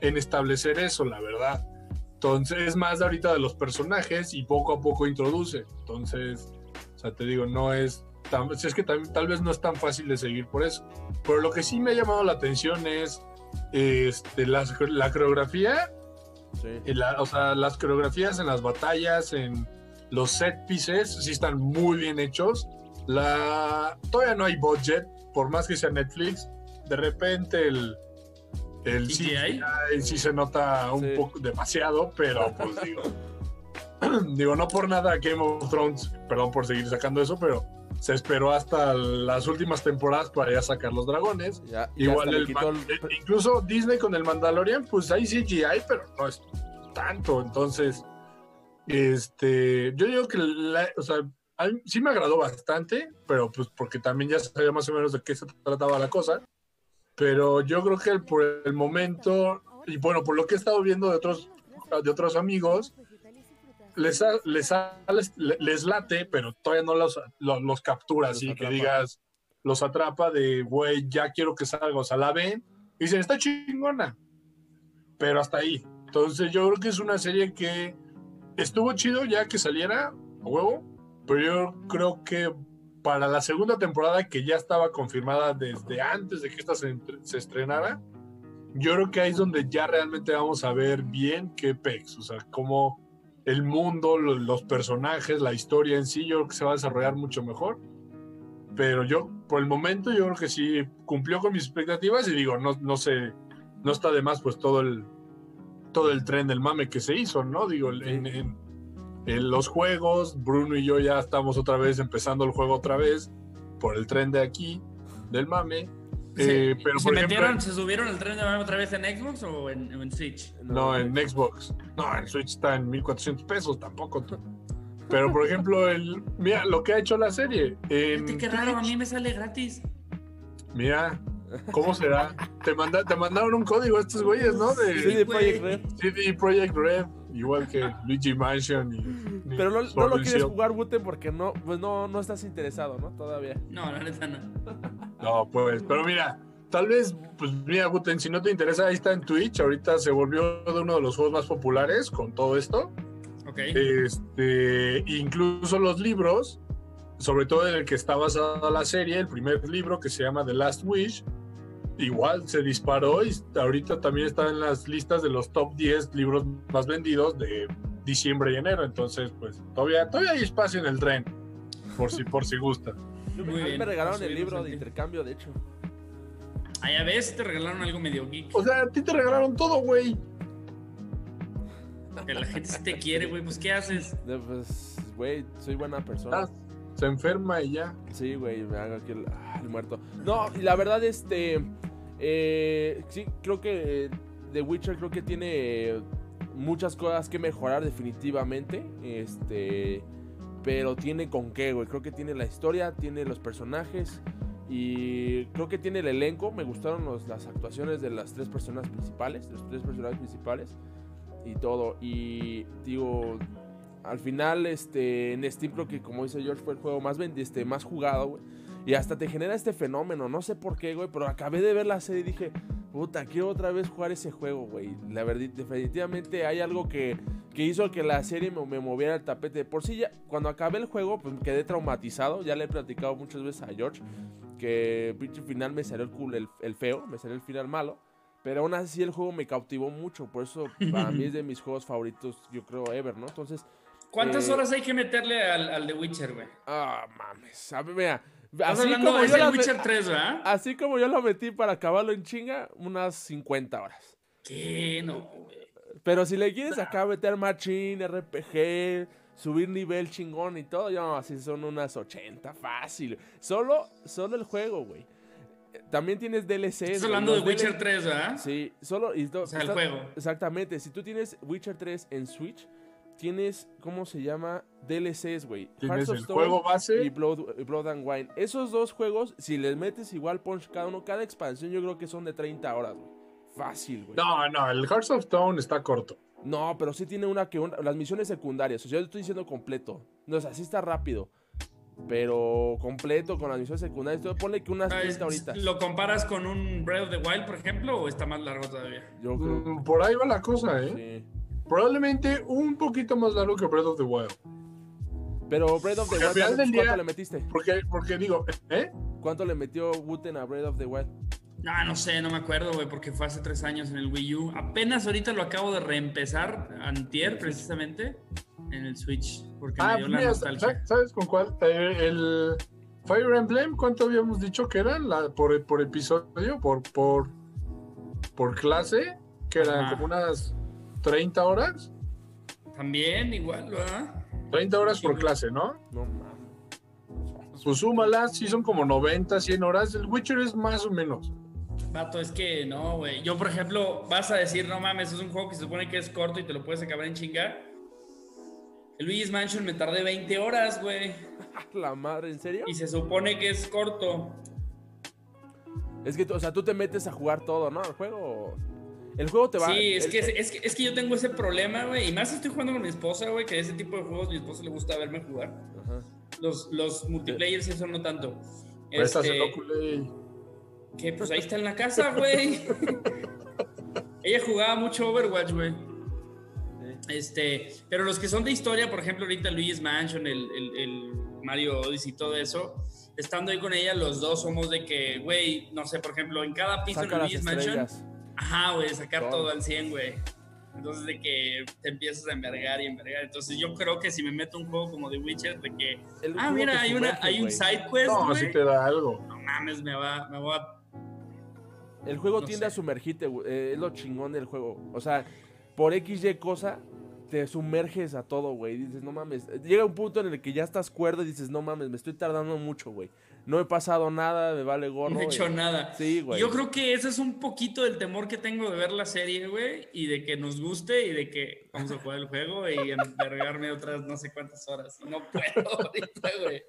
en establecer eso, la verdad. Entonces es más de ahorita de los personajes y poco a poco introduce. Entonces, o sea, te digo, no es tan, es que tal, tal vez no es tan fácil de seguir por eso. Pero lo que sí me ha llamado la atención es este, las- la coreografía Sí. y la- o sea, las coreografías en las batallas, en los set pieces, sí están muy bien hechos. La, todavía no hay budget, por más que sea Netflix. De repente el, el CGI. CGI sí se nota un Sí. poco demasiado, pero pues digo, digo, no por nada Game of Thrones, perdón por seguir sacando eso, pero se esperó hasta las últimas temporadas para ya sacar los dragones. Ya, ya Igual el el- eh, incluso Disney con el Mandalorian, pues hay CGI, pero no es tanto. Entonces, este, yo digo que la- o sea, a mí sí me agradó bastante, pero pues porque también ya sabía más o menos de qué se trataba la cosa. Pero yo creo que por el momento, y bueno, por lo que he estado viendo de otros, de otros amigos, les, ha- les, ha- les, les late, pero todavía no los, los, los captura, así que digas, los atrapa de, güey, ya quiero que salga, o sea, la ven y dicen, está chingona, pero hasta ahí. Entonces yo creo que es una serie que estuvo chido ya que saliera, a huevo, pero yo creo que para la segunda temporada que ya estaba confirmada desde antes de que esta se, se estrenara, yo creo que ahí es donde ya realmente vamos a ver bien qué pex, o sea, cómo el mundo, lo- los personajes, la historia en sí, yo creo que se va a desarrollar mucho mejor. Pero yo, por el momento, yo creo que sí cumplió con mis expectativas y digo, no, no sé, no está de más pues todo el, todo el tren del mame que se hizo, ¿no? Digo, en, en- en los juegos, Bruno y yo ya estamos otra vez empezando el juego otra vez por el tren de aquí, del mame. ¿Se, Eh, pero ¿se por ejemplo- metieron, se subieron al tren de mame otra vez en Xbox o en, Switch? No, en Xbox. No, en Switch está en 1400 pesos, tampoco. Pero, por ejemplo, el, mira lo que ha hecho la serie. En Fíjate qué raro, a mí me sale gratis. Mira, ¿cómo será? Te, manda, te mandaron un código estos güeyes, ¿no? De Sí, güey. Project Red. CD Projekt Red, igual que Luigi Mansion. Y, y Pero no, no lo quieres jugar, Bute, porque no, pues no, no estás interesado, ¿no? Todavía. No, la neta no. No, pues, pero mira, tal vez, pues mira, Guten, si no te interesa, ahí está en Twitch. Ahorita se volvió de uno de los juegos más populares con todo esto. Ok. Este, incluso los libros, sobre todo en el que está basada la serie, el primer libro que se llama The Last Wish, igual se disparó y ahorita también está en las listas de los top 10 libros más vendidos de diciembre y enero. Entonces, pues todavía, todavía hay espacio en el tren, por si, por si gusta. Muy a mí bien, me regalaron el libro de intercambio, de hecho. Ah, ya ves, te regalaron algo medio geek. O sea, a ti te regalaron todo, güey. Que la gente sí te quiere, güey. Pues, ¿qué haces? De, Pues, güey, soy buena persona. Ah, Se enferma y ya. Sí, güey, me hago aquí el, ah, el muerto. No, y la verdad, este. Eh, sí, creo que eh, The Witcher creo que tiene muchas cosas que mejorar definitivamente. Este. Pero tiene con qué, güey. Creo que tiene la historia, tiene los personajes. Y creo que tiene el elenco. Me gustaron los- las actuaciones de las tres personas principales. Los tres personajes principales. Y todo. Y digo, al final, este, en Steam creo que como dice George fue el juego más, este, más jugado, güey. Y hasta te genera este fenómeno, no sé por qué, güey, pero acabé de ver la serie y dije, puta, quiero otra vez jugar ese juego, güey. La verdad, definitivamente hay algo que, que hizo que la serie me, me moviera el tapete. Por sí, ya, cuando acabé el juego, pues quedé traumatizado. Ya le he platicado muchas veces a George que pinche final me salió el, cool, el feo, me salió el final malo. Pero aún así el juego me cautivó mucho. Por eso para mí es de mis juegos favoritos, yo creo, ever, ¿no? Entonces. ¿Cuántas eh, horas hay que meterle al, al The Witcher, güey? Ah, mames. A mira. Así como, yo la- Witcher 3, ¿verdad? así como yo lo metí para acabarlo en chinga, unas 50 horas. ¿Qué? No, güey. Pero si le quieres acá meter machín, RPG, subir nivel chingón y todo, yo así son unas 80 fácil. Solo, solo el juego, güey. También tienes DLCs. Estás hablando de Witcher DL 3, ¿verdad? Sí, solo. y O sea, el juego. Exactamente. Si tú tienes Witcher 3 en Switch, tienes, ¿cómo se llama? DLCs, güey. Tienes Hearts of el Stone juego base. y Blood, Blood and Wine. Esos dos juegos, si les metes igual punch cada uno, cada expansión, yo creo que son de 30 horas, güey. Fácil, güey. No, no, el Hearts of Stone está corto. No, pero sí tiene una que una- las misiones secundarias. O sea, yo estoy diciendo completo. No, o sea, sí está rápido. Pero completo con las misiones secundarias. Entonces ponle que unas Ah, 30 es- horitas. ¿Lo comparas con un Breath of the Wild, por ejemplo, o está más largo todavía? Yo creo. Mm, Por ahí va la cosa, ¿eh? Sí. Probablemente un poquito más largo que Breath of the Wild. Pero Breath of the Porque Wild, ¿cuánto día- le metiste? Porque, porque digo, ¿eh? ¿Cuánto le metió Wooten a Breath of the Wild? No, no sé, no me acuerdo, güey, porque fue hace tres años en el Wii U. Apenas ahorita lo acabo de reempezar, antier precisamente, en el Switch, porque me Ah, dio la mira, nostalgia. ¿sabes con cuál? Eh, el Fire Emblem, ¿cuánto habíamos dicho que eran? La, por, por episodio, por, por, por clase, que eran Ajá. como unas 30 horas. También, igual, ¿verdad? 30 horas por clase, ¿no? No mames. Pues súmalas, sí son como 90, 100 horas. El Witcher es más o menos. Vato, es que no, güey. Yo, por ejemplo, vas a decir, no mames, es un juego que se supone que es corto y te lo puedes acabar en chinga. El Luigi's Mansion me tardé 20 horas, güey. La madre, ¿en serio? Y se supone que es corto. Es que, o sea, tú te metes a jugar todo, ¿no? El juego. El juego te va. Sí, es el- que, es, que, es que yo tengo ese problema, güey. Y más estoy jugando con mi esposa, güey, que ese tipo de juegos mi esposa le gusta verme jugar. Ajá. Los, los multiplayer sí son no tanto. Este, que pues ahí está en la casa, güey. Ella jugaba mucho Overwatch, güey. Este, pero los que son de historia, por ejemplo, ahorita Luigi's Mansion, el, el- el Mario Odyssey y todo eso, estando ahí con ella, los dos somos de que, güey, no sé, por ejemplo, en cada piso las Luigi's Mansion, estrellas. Ajá, güey, sacar Todo. todo al 100, güey. Entonces, de que te empiezas a envergar y envergar. Entonces, yo creo que si me meto un juego como The Witcher, de que, El ah, mira, hay, una, hay un side quest, No, sí te da algo. No mames, me va, me voy a El juego No tiende a sumergirte, güey, eh, es lo chingón del juego. O sea, por XY cosa, te sumerges a todo, güey. Dices, no mames. Llega un punto en el que ya estás cuerdo y dices, no mames, me estoy tardando mucho, güey. No he pasado nada, me vale gorro. No he hecho y- nada. Sí, güey. Yo creo que ese es un poquito del temor que tengo de ver la serie, güey, y de que nos guste y de que vamos a jugar el juego y envergarme otras no sé cuántas horas. No puedo ahorita, güey.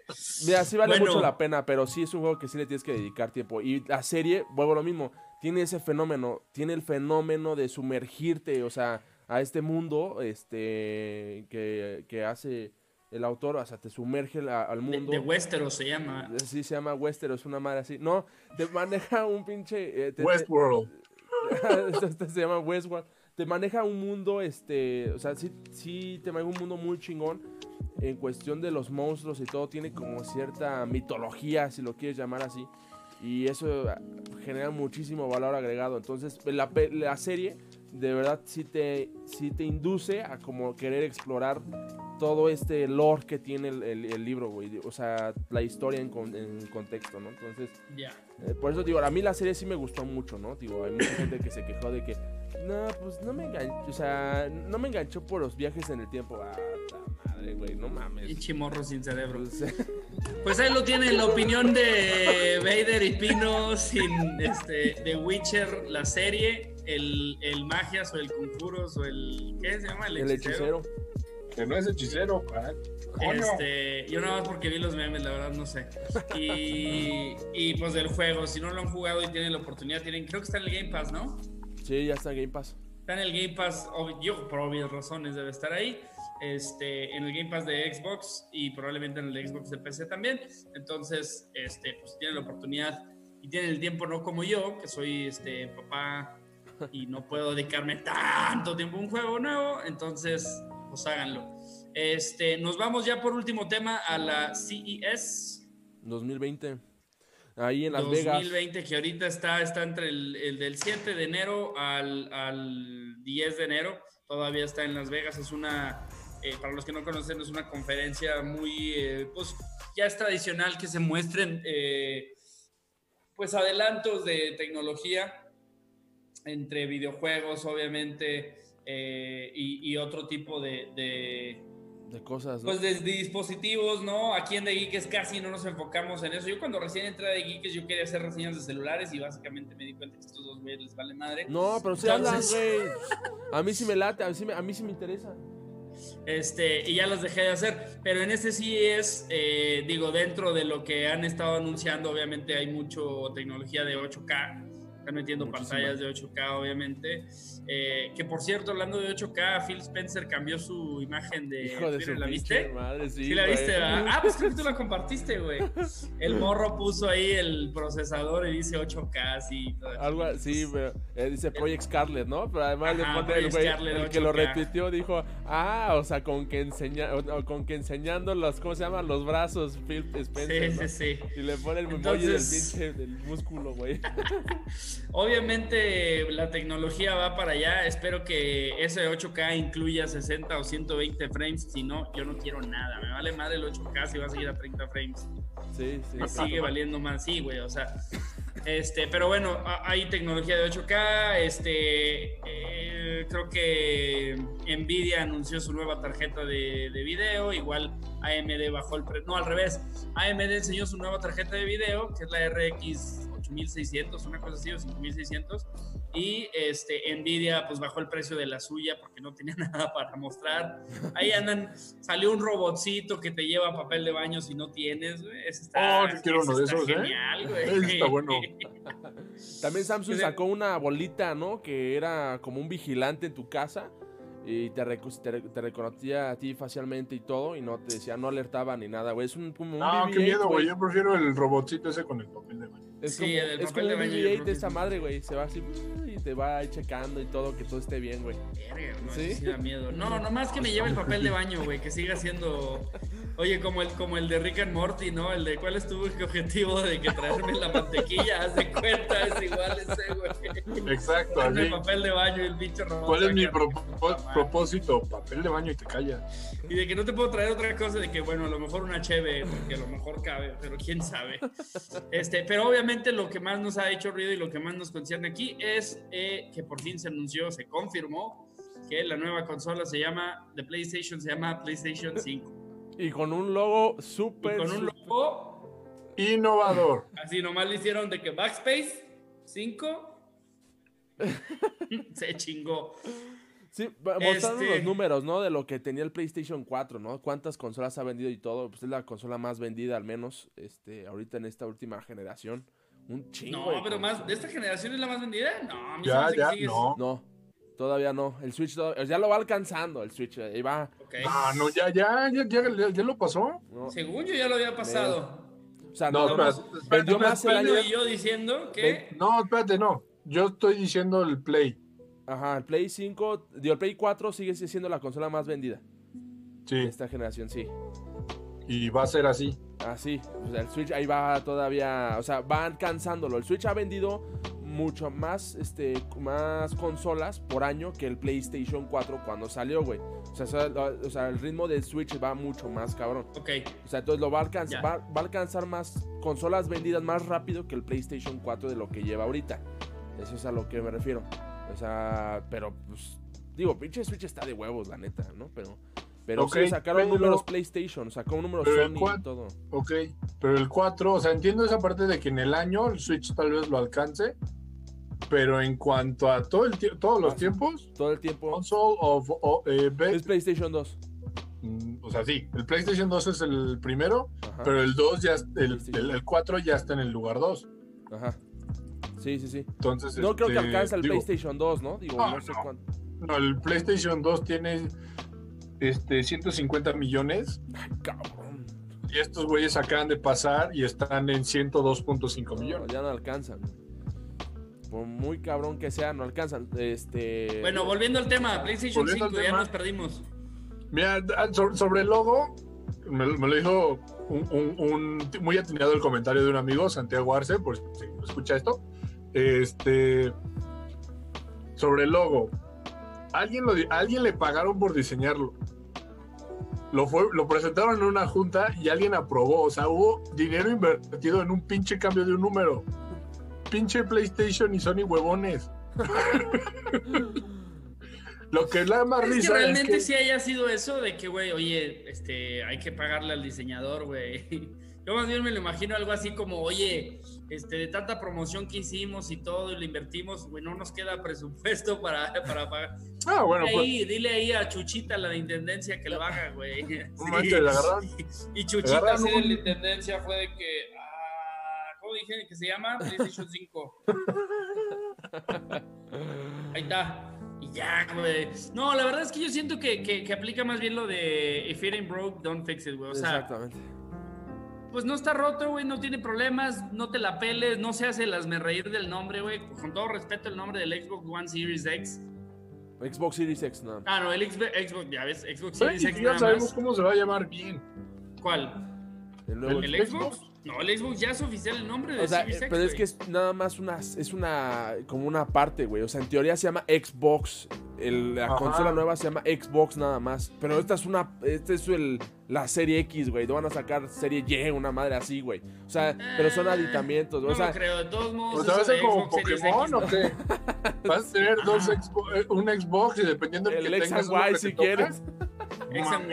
Mira, sí vale Bueno. mucho la pena, pero sí es un juego que sí le tienes que dedicar tiempo. Y la serie, vuelvo a lo mismo, tiene ese fenómeno, tiene el fenómeno de sumergirte, o sea, a este mundo este que, que hace el autor, o sea, te sumerge la- al mundo. de Westeros se llama. Sí, se llama Westeros, una madre así. No, te maneja un pinche... eh, te- Westworld. esto se llama Westworld. Te maneja un mundo, este, o sea, sí, sí te maneja un mundo muy chingón en cuestión de los monstruos y todo. Tiene como cierta mitología, si lo quieres llamar así. Y eso ah, genera muchísimo valor agregado. Entonces, la, la serie de verdad sí te, sí te induce a como querer explorar todo este lore que tiene el, el- el libro, güey. O sea, la historia en, con- en contexto, ¿no? Entonces, eh, por eso digo, a mí la serie sí me gustó mucho, ¿no? Digo, hay mucha gente que se quejó de que, no, pues no me enganchó, o sea, no me enganchó por los viajes en el tiempo. Ah, ta madre, güey, no Y mames. chimorro sin cerebro. Pues, Pues ahí lo tienen, la opinión de Vader y Pino sin este, The Witcher, la serie, el, el Magias o el Conjuros o el. ¿Qué se llama? el hechicero. Que no es hechicero. coño. Este, yo nada más porque vi los memes, la verdad no sé. Y, y pues del juego, si no lo han jugado y tienen la oportunidad, tienen, creo que está en el Game Pass, ¿no? Sí, ya está en Game Pass. Está en el Game Pass, ob- yo por obvias razones debe estar ahí. Este, en el Game Pass de Xbox y probablemente en el de Xbox de PC también. Entonces, este, pues tienen la oportunidad y tienen el tiempo, no como yo, que soy este papá y no puedo dedicarme tanto tiempo a un juego nuevo. Entonces, pues háganlo. Este, nos vamos ya por último tema a la CES. 2020. ahí en Las Vegas. 2020, que ahorita está, está entre el, el del 7 de enero al, al 10 de enero, todavía está en Las Vegas, es una, eh, para los que no conocen, es una conferencia muy, eh, pues ya es tradicional que se muestren, eh, pues adelantos de tecnología entre videojuegos, obviamente, eh, y, y otro tipo de, de De cosas, ¿no? pues de, de dispositivos, ¿no? Aquí en The Geekes casi no nos enfocamos en eso. Yo cuando recién entré a The Geekes yo quería hacer reseñas de celulares y básicamente me di cuenta que estos dos güeyes les vale madre. No, pero sí hablan, Entonces- güey. A mí sí me late, a mí sí me, a mí sí me interesa. Este, y ya los dejé de hacer. Pero en este sí es, eh, digo, dentro de lo que han estado anunciando, obviamente hay mucho tecnología de 8K. Están metiendo pantallas de 8K, obviamente. Eh, que por cierto, hablando de 8K, Phil Spencer cambió su imagen de Hijo de su Twitter, ¿La viste? madre, sí. Sí, la viste, ¿verdad? Ah, pues creo que tú la compartiste, güey. El morro puso ahí el procesador y dice 8K, sí. Algo así, pero eh, dice Project Scarlet, ¿no? Pero además Ajá, le pone el güey, el que lo 8K. retuiteó, dijo, ah, o sea, con que enseña, o- con que enseñando los, ¿cómo se llaman? Los brazos, Phil Spencer, Sí, ¿no? sí, sí. Y le pone el emoji del pinche, del músculo, güey. Obviamente la tecnología va para allá. Espero que ese 8K incluya 60 o 120 frames. Si no, yo no quiero nada. Me vale madre el 8K si va a seguir a 30 frames. Sí, sí. Me sigue valiendo más, sí, güey. O sea, este, pero bueno, ha- hay tecnología de 8K. Este, eh, creo que Nvidia anunció su nueva tarjeta de, de video. Igual AMD bajó el precio. No, al revés. AMD enseñó su nueva tarjeta de video, que es la RX 8600, una cosa así, o 5600. Y este, Nvidia pues bajó el precio de la suya porque no tenía nada para mostrar. Ahí andan, salió un robotcito que te lleva papel de baño si no tienes, güey. Ese está, Oh, sí quiero ese uno de está esos, ¿eh? genial, güey. Ese está bueno. También Samsung sacó una bolita, ¿no? Que era como un vigilante en tu casa y te, reco- te, te reconocía a ti facialmente y todo y no te decía, no alertaba ni nada, güey. Es un, como un No, qué BB-8, miedo, güey. Yo prefiero el robotcito ese con el papel de baño. Es Sí, como, el es papel como de un baño, yo BB-8 creo de esta madre, güey. Se va así y te va ahí checando y todo, que todo esté bien, güey. Verga, no, sí da miedo. No, nomás que me lleve el papel de baño, güey, que siga siendo. Oye, como el, como el de Rick and Morty, ¿no? El de cuál es tu objetivo de que traerme la mantequilla, haz de cuenta, es igual ese, güey. Exacto, así. el papel de baño y el bicho robot ¿Cuál es mi propósito? Papel de baño y te callas. Y de que no te puedo traer otra cosa, de que bueno, a lo mejor una cheve, porque a lo mejor cabe, pero quién sabe. Este, pero obviamente lo que más nos ha hecho ruido y lo que más nos concierne aquí es eh, que por fin se anunció, se confirmó que la nueva consola se llama, de PlayStation se llama PlayStation 5. Y con un logo súper. con un logo, Innovador. así nomás le hicieron de que Backspace 5 se chingó. Sí, va- mostraron Este- los números, ¿no? De lo que tenía el PlayStation 4, ¿no? Cuántas consolas ha vendido y todo. Pues es la consola más vendida, al menos, este, ahorita en esta última generación. Un chingo. No, de pero más. ¿de esta generación es la más vendida? No, a mí se me Ya, ya, sigue- no. No, todavía no. El Switch ya lo va alcanzando, el Switch. Ahí va. Ah, no, ya, ya, ya, ya, ya, ya lo pasó. ¿no? Según yo ya lo había pasado. O sea, No, no, espera, más- espera, vendió espera, más el Pablo año. y yo diciendo que No, espérate, no. Yo estoy diciendo el Play. Ajá, el Play 5, digo, el Play 4 sigue siendo la consola más vendida de Sí, esta generación, sí. y va a ser así. Así, o sea, el Switch ahí va todavía, o sea, va alcanzándolo. El Switch ha vendido mucho más, este, más consolas por año que el PlayStation 4 cuando salió, güey. O sea, o sea, el ritmo del Switch va mucho más cabrón. Ok, O sea, entonces lo va a alcanzar, va, va a alcanzar más consolas vendidas más rápido que el PlayStation 4 de lo que lleva ahorita. Eso es a lo que me refiero. O sea, pero pues, digo, pinche Switch está de huevos, la neta, ¿no? Pero, pero Ok, sí, sacaron pero- números PlayStation, sacó números Sony y todo. Ok, pero el 4, o sea, entiendo esa parte de que en el año el Switch tal vez lo alcance, pero en cuanto a todo el todos los Ah, tiempos, Todo el tiempo console of, o, eh, es PlayStation 2. mm, o sea, sí, el PlayStation 2 es el primero, Ajá. pero el 2 ya, el, el, el 4 ya está en el lugar 2. Ajá. Sí, sí, sí. Entonces, No creo que este, alcance el digo, PlayStation 2, ¿no? Digo, No, no sé no. cuánto. No, el PlayStation 2 tiene este 150 millones Ay, cabrón. y estos güeyes acaban de pasar y están en 102.5 No, millones. ya no alcanzan. Por muy cabrón que sea, no alcanzan. Este. bueno, volviendo al tema, PlayStation Volviendo al 5, ya nos perdimos. Mira, so- sobre el logo, me, me lo dijo un, un- un- muy atinado el comentario de un amigo, Santiago Arce, por si escucha esto. Este. Sobre el logo. Alguien, lo, alguien le pagaron por diseñarlo. Lo, fue, lo presentaron en una junta y alguien aprobó. O sea, hubo dinero invertido en un pinche cambio de un número. Pinche PlayStation y Sony huevones. Lo que es la más Es que risa realmente es que- sí haya sido eso de que, güey, oye, este, hay que pagarle al diseñador, güey. Yo más bien me lo imagino algo así como, oye, este, de tanta promoción que hicimos y todo y lo invertimos, güey, no nos queda presupuesto para, para pagar. Ah, bueno, dile, pues. ahí, dile ahí a Chuchita, la de Intendencia, que lo haga, güey. Agarraron. Y Chuchita, así de la Intendencia, fue de que, ¿cómo dije que se llama? PlayStation 5. Ahí está. Y ya, güey. No, la verdad es que yo siento que, que, que aplica más bien lo de if it ain't broke, don't fix it, güey. O sea, Exactamente. pues no está roto, güey, no tiene problemas, no te la peles, no se hace las me reír del nombre, güey. Con todo respeto, el nombre del Xbox One Series X. Xbox Series X, no. Ah, no, el Xbox, Xbox ya ves, Xbox Series X ya nada sabemos más. cómo se va a llamar bien. ¿Cuál? El nuevo ¿El, ¿El Xbox? Xbox? No, el Xbox ya es oficial el nombre de O sea, Series eh, X, pero es que es nada más una, es una, como una parte, güey. O sea, en teoría se llama Xbox. El- la Ajá. consola nueva se llama Xbox nada más. Pero esta es una, esta es el, la serie X, güey. No van a sacar serie Y, una madre así, güey. O sea, pero son Eh, aditamientos, No güey. O sea, lo creo, de todos modos. O sea, va a ser como Pokémon X, o ¿no? qué? Vas a tener dos Xbox, eh, un Xbox y dependiendo del el que X tengas Y que si quieres. X and.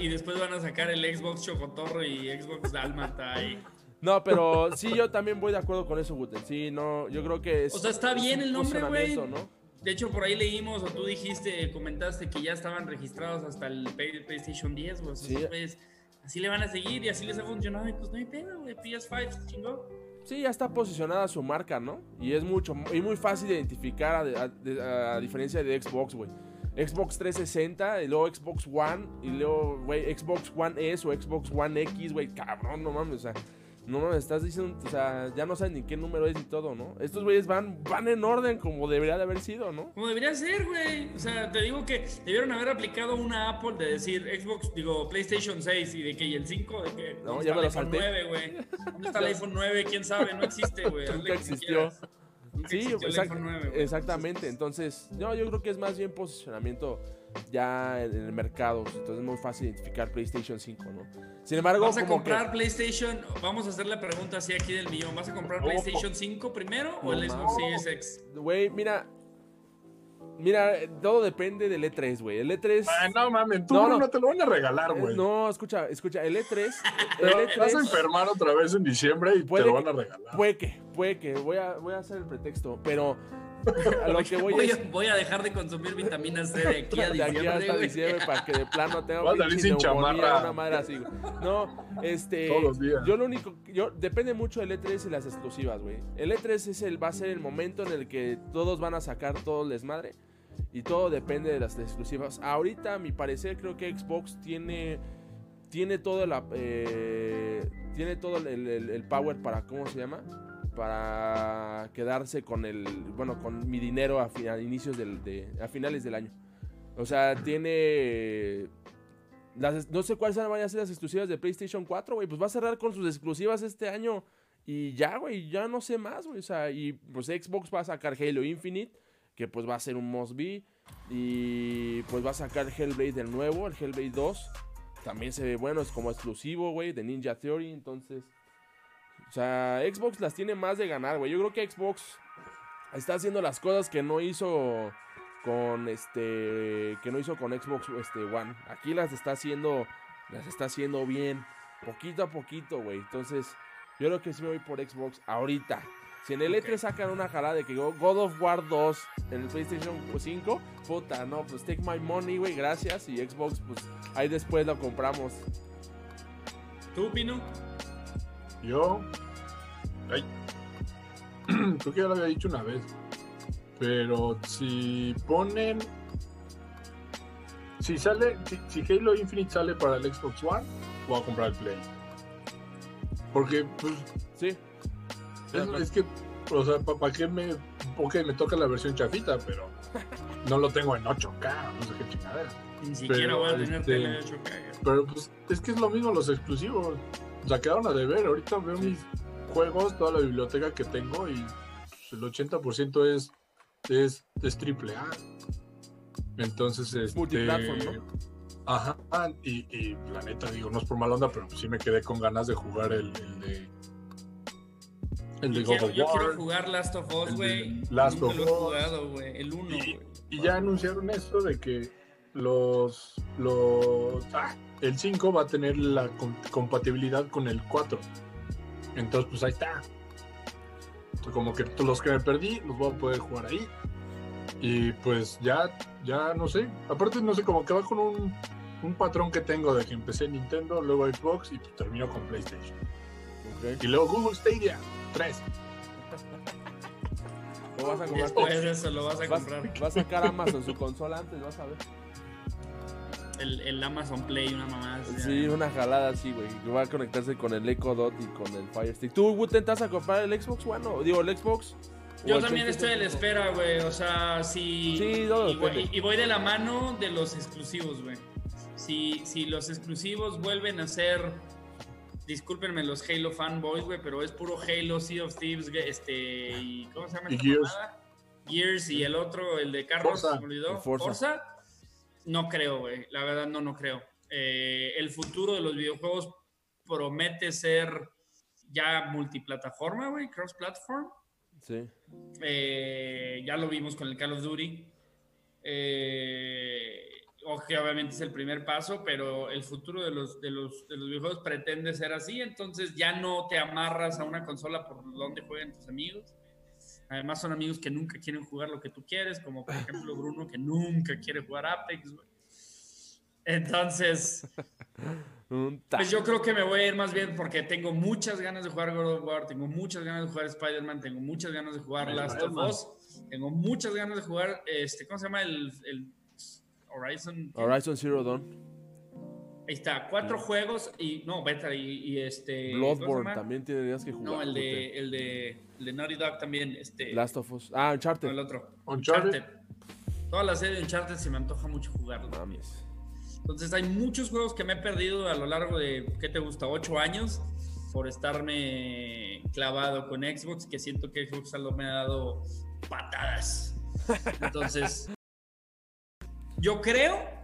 Y, y después van a sacar el Xbox Chocotorro y Xbox Dalmata. Y... No, pero sí, yo también voy de acuerdo con eso, Guten. Sí, no, yo creo que es. O sea, está es bien el nombre, güey. ¿no? De hecho, por ahí leímos, o tú dijiste, comentaste que ya estaban registrados hasta el Play- PlayStation 10, güey. Sí. güeyes así le van a seguir y así les ha funcionado. Y pues no hay pedo, güey. PS5 se chingó. Sí, ya está posicionada su marca, ¿no? Y es mucho, y muy fácil de identificar a, a- a diferencia de Xbox, güey. Xbox 360, y luego Xbox One, y luego, güey, Xbox One S o Xbox One X, güey, cabrón, no mames, o sea, no mames, estás diciendo, o sea, ya no saben ni qué número es ni todo, ¿no? Estos güeyes van, van en orden como debería de haber sido, ¿no? Como debería ser, güey. O sea, te digo que debieron haber aplicado una Apple de decir Xbox, digo, PlayStation 6 y de que y el 5, de que. No, ¿dónde ya me el lo iPhone salté. 9, güey? ¿Dónde está el iPhone 9? ¿Quién sabe? No existe, güey. Nunca existió. quieras. Sí, existió el exact- iPhone 9, güey. exactamente. Entonces, no, yo creo que es más bien posicionamiento ya en el mercado. Entonces es muy fácil identificar PlayStation 5, ¿no? Sin embargo, ¿Vas a comprar que, PlayStation? Vamos a hacer la pregunta así aquí del millón. ¿Vas a comprar. PlayStation 5 primero o el Xbox. Series X? güey, mira, mira, todo depende del E3, güey. El E3, Ah, no mames, tú No, no, no. te lo van a regalar, eh, güey. no, escucha, escucha, el E3, el Te vas a E3 enfermar otra vez en diciembre y te lo van a regalar. puede que, puede que, voy a, voy a hacer el pretexto, pero a lo que voy, Voy, es voy a dejar de consumir vitamina C de aquí a de aquí diciembre, hasta güey. diciembre para que de plano tenga Vas a salir pinche sin chamarra. una madre así, güey. No, este Todos los días. yo lo único yo depende mucho del E3 y las exclusivas, güey. El E3 es el va a ser el momento en el que todos van a sacar todo el desmadre y todo depende de las exclusivas. Ahorita a mi parecer creo que Xbox tiene tiene todo la eh, tiene todo el, el- el power para cómo se llama para quedarse con el bueno con mi dinero a, inicios del de, a finales del año. O sea tiene las, no sé cuáles van a ser las exclusivas de PlayStation 4 güey. Pues va a cerrar con sus exclusivas este año y ya güey ya no sé más güey. O sea y pues Xbox va a sacar Halo Infinite que pues va a ser un must be. Y pues va a sacar Hellblade el nuevo el Hellblade 2 también se ve bueno, es como exclusivo, güey, de Ninja Theory, entonces... O sea, Xbox las tiene más de ganar, güey. Yo creo que Xbox está haciendo las cosas que no hizo con este... Que no hizo con Xbox este, One. Aquí las está haciendo... Las está haciendo bien. Poquito a poquito, güey. Entonces, yo creo que sí me voy por Xbox ahorita. Si en el Ok. E3 sacan una jalada de que God of War 2 en el PlayStation 5, puta, no, pues take my money, güey, gracias. Y Xbox, pues ahí después lo compramos. ¿Tú, Pino? Yo. Ay. Creo que ya lo había dicho una vez. Pero si ponen. Si sale. Si, si Halo Infinite sale para el Xbox One, voy a comprar el Play. Porque, pues. Sí. Es, es que. O sea, ¿para qué me.? Ok, me toca la versión chafita, pero. no lo tengo en 8K, no sé qué chingadera. Ni siquiera Pero, voy a tener este, tele de 8K. Pero pues es que es lo mismo los exclusivos. O sea, quedaron a deber. Ahorita veo mis juegos, toda la biblioteca que tengo y pues, el 80% es, es, es triple A. Entonces, este, multiplatform, ¿no? Ajá, y, y la neta, digo, no es por mala onda, pero sí me quedé con ganas de jugar el, el de. El de Yo quiero, yo War. quiero jugar Last of Us, güey. Last of Us. jugado. El 1, Y, y ya anunciaron esto de que los. los ah, el 5 va a tener la com- compatibilidad con el 4. Entonces, pues ahí está. Entonces, como que todos los que me perdí los voy a poder jugar ahí. Y pues ya, ya no sé. Aparte, no sé, como que va con un, un patrón que tengo de que empecé en Nintendo, luego Xbox y pues termino con PlayStation. Y luego Google Stadia 3. Lo vas a comprar. Eso lo vas a comprar. va a sacar Amazon su consola antes, vas a ver. El, el Amazon Play, una mamá. así, Sí, una jalada así, güey. que Va a conectarse con el Echo Dot y con el Fire Stick. ¿Tú, te vas a comprar el Xbox One? o- Digo, el Xbox. Yo también estoy a la espera, güey. O sea, si. Sí, todo y, voy, y voy de la mano de los exclusivos, güey. Si, si los exclusivos vuelven a ser. Discúlpenme los Halo fanboys, güey, pero es puro Halo, Sea of Thieves, este. Y, ¿Cómo se llama Y esta Gears. mamada? Gears y el otro, el de Carlos, Forza. se me olvidó. El Forza. No creo, güey. La verdad, no, no creo. Eh, el futuro de los videojuegos promete ser ya multiplataforma, güey, cross-platform. Sí. Eh, ya lo vimos con el Call of Duty. Eh, que obviamente es el primer paso, pero el futuro de los, de, los, de los videojuegos pretende ser así, entonces ya no te amarras a una consola por donde jueguen tus amigos. Además son amigos que nunca quieren jugar lo que tú quieres, como por ejemplo Bruno que nunca quiere jugar Apex. güey. Entonces, pues yo creo que me voy a ir más bien porque tengo muchas ganas de jugar God of War, tengo muchas ganas de jugar Spider-Man, tengo muchas ganas de jugar Last of. Us, tengo muchas ganas de jugar, este, ¿cómo se llama? El, el Horizon. Horizon Zero Dawn. Ahí está, cuatro juegos y, no, beta y, y este... ¿cómo se Bloodborne también tendrías que jugar. No, el de, el de, el de Naughty Dog también, este... Last of Us. Ah, no, Uncharted. el otro. Uncharted. Toda la serie de Uncharted se me antoja mucho jugarlo. Mames. Entonces hay muchos juegos que me he perdido a lo largo de, ¿qué te gusta? Ocho años por estarme clavado con Xbox, que siento que Xbox solo me ha dado patadas. Entonces, yo creo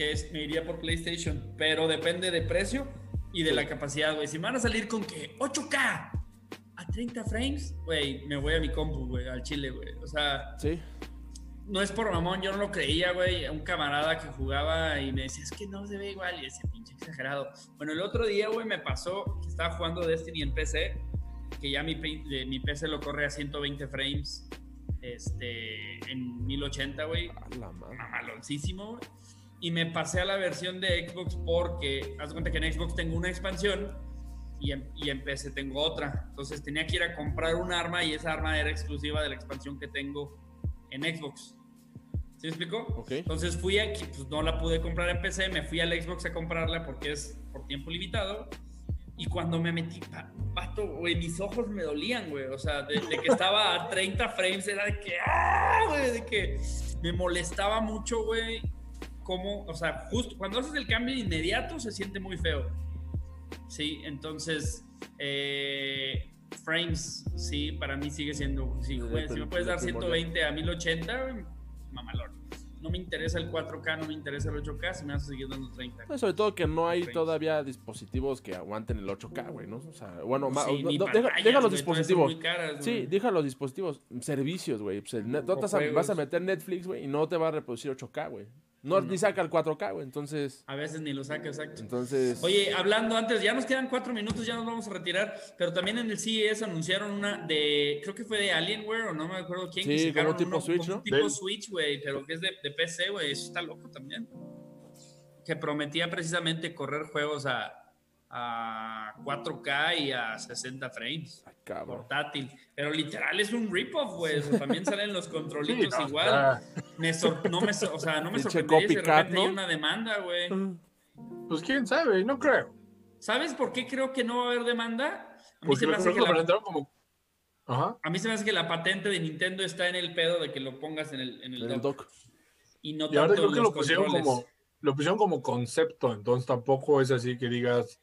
que es- me iría por PlayStation, pero depende de precio y de la capacidad, güey. Si me van a salir con que 8K a 30 frames, güey, me voy a mi compu, güey, al chile, güey. O sea, Sí. no es por mamón, yo no lo creía, güey. Un camarada que jugaba y me decía, es que no se ve igual. Y decía, pinche exagerado. Bueno, el otro día, güey, me pasó que estaba jugando Destiny en PC, que ya mi, PC lo corre a 120 frames este, en 1080, güey. A la madre. Mamaloncísimo, güey. Y me pasé a la versión de Xbox porque, haz cuenta que en Xbox tengo una expansión y en, y en PC tengo otra. Entonces tenía que ir a comprar un arma y esa arma era exclusiva de la expansión que tengo en Xbox. ¿Sí me explicó? Ok. Entonces fui aquí, pues no la pude comprar en PC, me fui al Xbox a comprarla porque es por tiempo limitado. Y cuando me metí, pa- pato, güey, mis ojos me dolían, güey. O sea, de, de que estaba a 30 frames era de que, ¡ah! güey, de que me molestaba mucho, güey. Como, o sea, justo cuando haces el cambio inmediato se siente muy feo. Sí, entonces, eh, frames, sí, para mí sigue siendo, sí, güey, si me puedes dar depende, 120 a 1080, güey, mamalón. No me interesa el 4K, no me interesa el 8K, si me vas a seguir dando 30. No, sobre todo que no hay Frames. todavía dispositivos que aguanten el 8K, güey, ¿no? O sea, bueno, ma- Sí, no- deja, deja los dispositivos. caras, Sí, deja los dispositivos. Servicios, güey. Pues el net- a, vas a meter Netflix, güey, y no te va a reproducir 8K, güey. No, No. ni saca el 4K, güey. Entonces, A veces ni lo saca, exacto. entonces. Oye, hablando antes, ya nos quedan cuatro minutos, ya nos vamos a retirar, pero también en el CES anunciaron una de, creo que fue de Alienware o no me acuerdo quién. Sí, que sacaron como tipo uno- Switch, como ¿no? Tipo Switch, güey, pero que es de, de PC, güey, eso está loco también. Que prometía precisamente correr juegos a, a 4K y a 60 frames. Ay, cabrón. Portátil, pero literal es un rip-off, güey. o sea, también salen los controlitos Sí, no, igual. está- Me sor- no me, so- o sea, no me sorprendería si de repente hay ¿no? una demanda, güey. Pues quién sabe, no creo. ¿Sabes por qué creo que no va a haber demanda? A mí, Porque se me hace que la, como. Ajá. a mí se me hace que la patente de Nintendo está en el pedo de que lo pongas en el, en el En el dock. dock. y no Y ahora creo que lo pusieron como, lo pusieron como concepto, entonces tampoco es así que digas,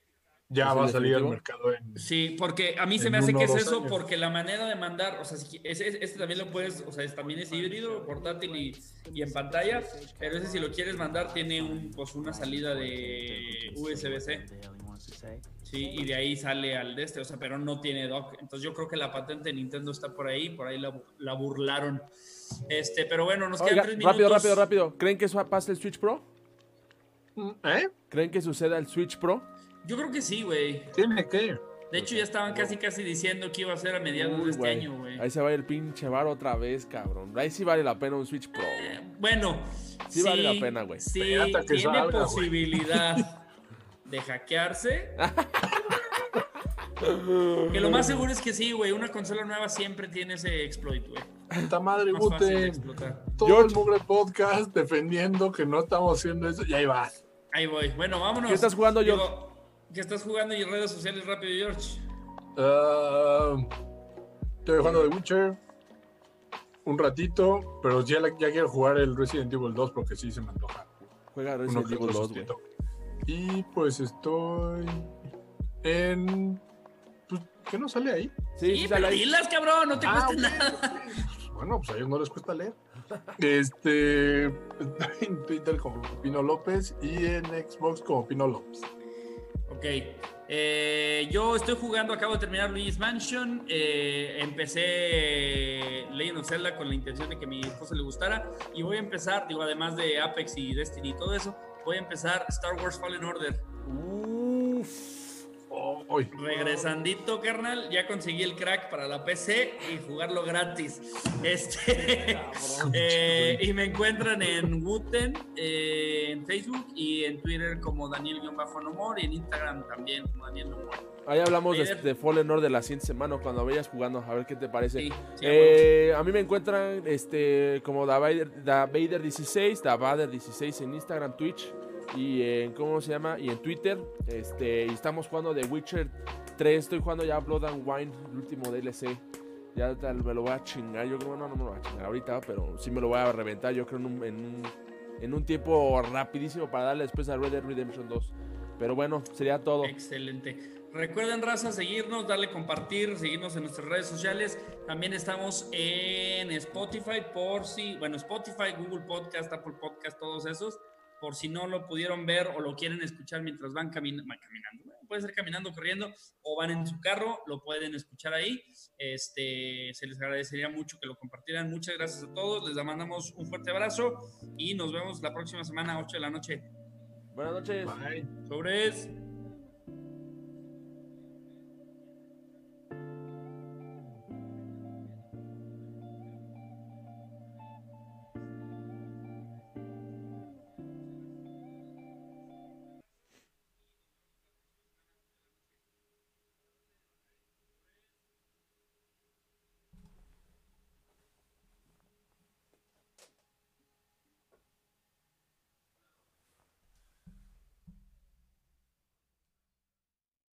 ya ¿Es el va a salir al mercado en... Sí, porque a mí se me hace uno que es eso, años. porque la manera de mandar, o sea, si- ese, este también lo puedes, o sea, es- también es híbrido, portátil y, y en pantalla, pero ese si lo quieres mandar tiene un, pues una salida de USB-C, sí, y de ahí sale al de este, o sea, pero no tiene dock, entonces yo creo que la patente de Nintendo está por ahí, por ahí la, bu- la burlaron, este, pero bueno, nos quedan Oiga, tres minutos. rápido, rápido, rápido. ¿Creen que eso pase el Switch Pro? ¿Eh? ¿Creen que suceda el Switch Pro? Yo creo que sí, güey, Tiene que. de hecho ya estaban casi casi diciendo que iba a ser a mediados Uy, de este año, güey. Ahí se va el pinche bar otra vez, cabrón. Ahí sí vale la pena un Switch Pro. güey. Bueno, Sí vale la pena, güey. Sí, que tiene salga, posibilidad de hackearse. que lo más seguro es que sí, güey. Una consola nueva siempre tiene ese exploit, güey. Puta madre, explotar. Todo George. el mugre podcast defendiendo que no estamos haciendo eso y ahí vas. Ahí voy. Bueno, vámonos. ¿Qué estás jugando, Digo, George? ¿Qué estás jugando y redes sociales rápido, George? Ah, estoy jugando The Witcher un ratito, pero ya, la- ya quiero jugar el Resident Evil 2 porque sí se me antoja. Juega Resident Evil otro 2, güey. sustito. Y pues estoy en... Pues, ¿Qué no sale ahí? Sí, sí, sale pero ahí. dilas, cabrón. No te Ah, cuesta nada. Bueno, pues a ellos no les cuesta leer. Este, estoy en Twitter como Pino López y en Xbox como Pino López. Ok. Eh, yo estoy jugando, acabo de terminar Luigi's Mansion. eh, empecé Legend of Zelda con la intención de que a mi esposa le gustara. Y voy a empezar, digo, además de Apex y Destiny y todo eso, voy a empezar Star Wars Fallen Order. Uf. Oh. Regresandito, carnal, ya conseguí el crack para la PC y jugarlo gratis. Este, eh, y me encuentran en Wooten, eh, en Facebook y en Twitter como Daniel-Nomor y en Instagram también como Daniel Nomor. Ahí hablamos de, de Fallen Order la siguiente semana cuando vayas jugando. A ver qué te parece. Sí, sí, Eh, a mí me encuentran este, como Davader, Davader 16, Davader 16 en Instagram, Twitch y en ¿cómo se llama? Y en Twitter. Este, estamos jugando The Witcher 3. Estoy jugando ya Blood and Wine, el último DLC. Ya tal, me lo voy a chingar. Yo creo no, no me lo voy a chingar ahorita, pero sí me lo voy a reventar. Yo creo en un, en un, en un tiempo rapidísimo para darle después a Red Dead Redemption 2. Pero bueno, sería todo. Excelente. Recuerden, raza, seguirnos, darle compartir, seguirnos en nuestras redes sociales. También estamos en Spotify, por si, bueno, Spotify, Google Podcast, Apple Podcast, todos esos. Por si no lo pudieron ver o lo quieren escuchar mientras van camina- va- caminando. Bueno, puede ser caminando, corriendo o van en su carro, lo pueden escuchar ahí. Este, se les agradecería mucho que lo compartieran. Muchas gracias a todos. Les mandamos un fuerte abrazo y nos vemos la próxima semana, 8 de la noche. Buenas noches. Bye. Sobres.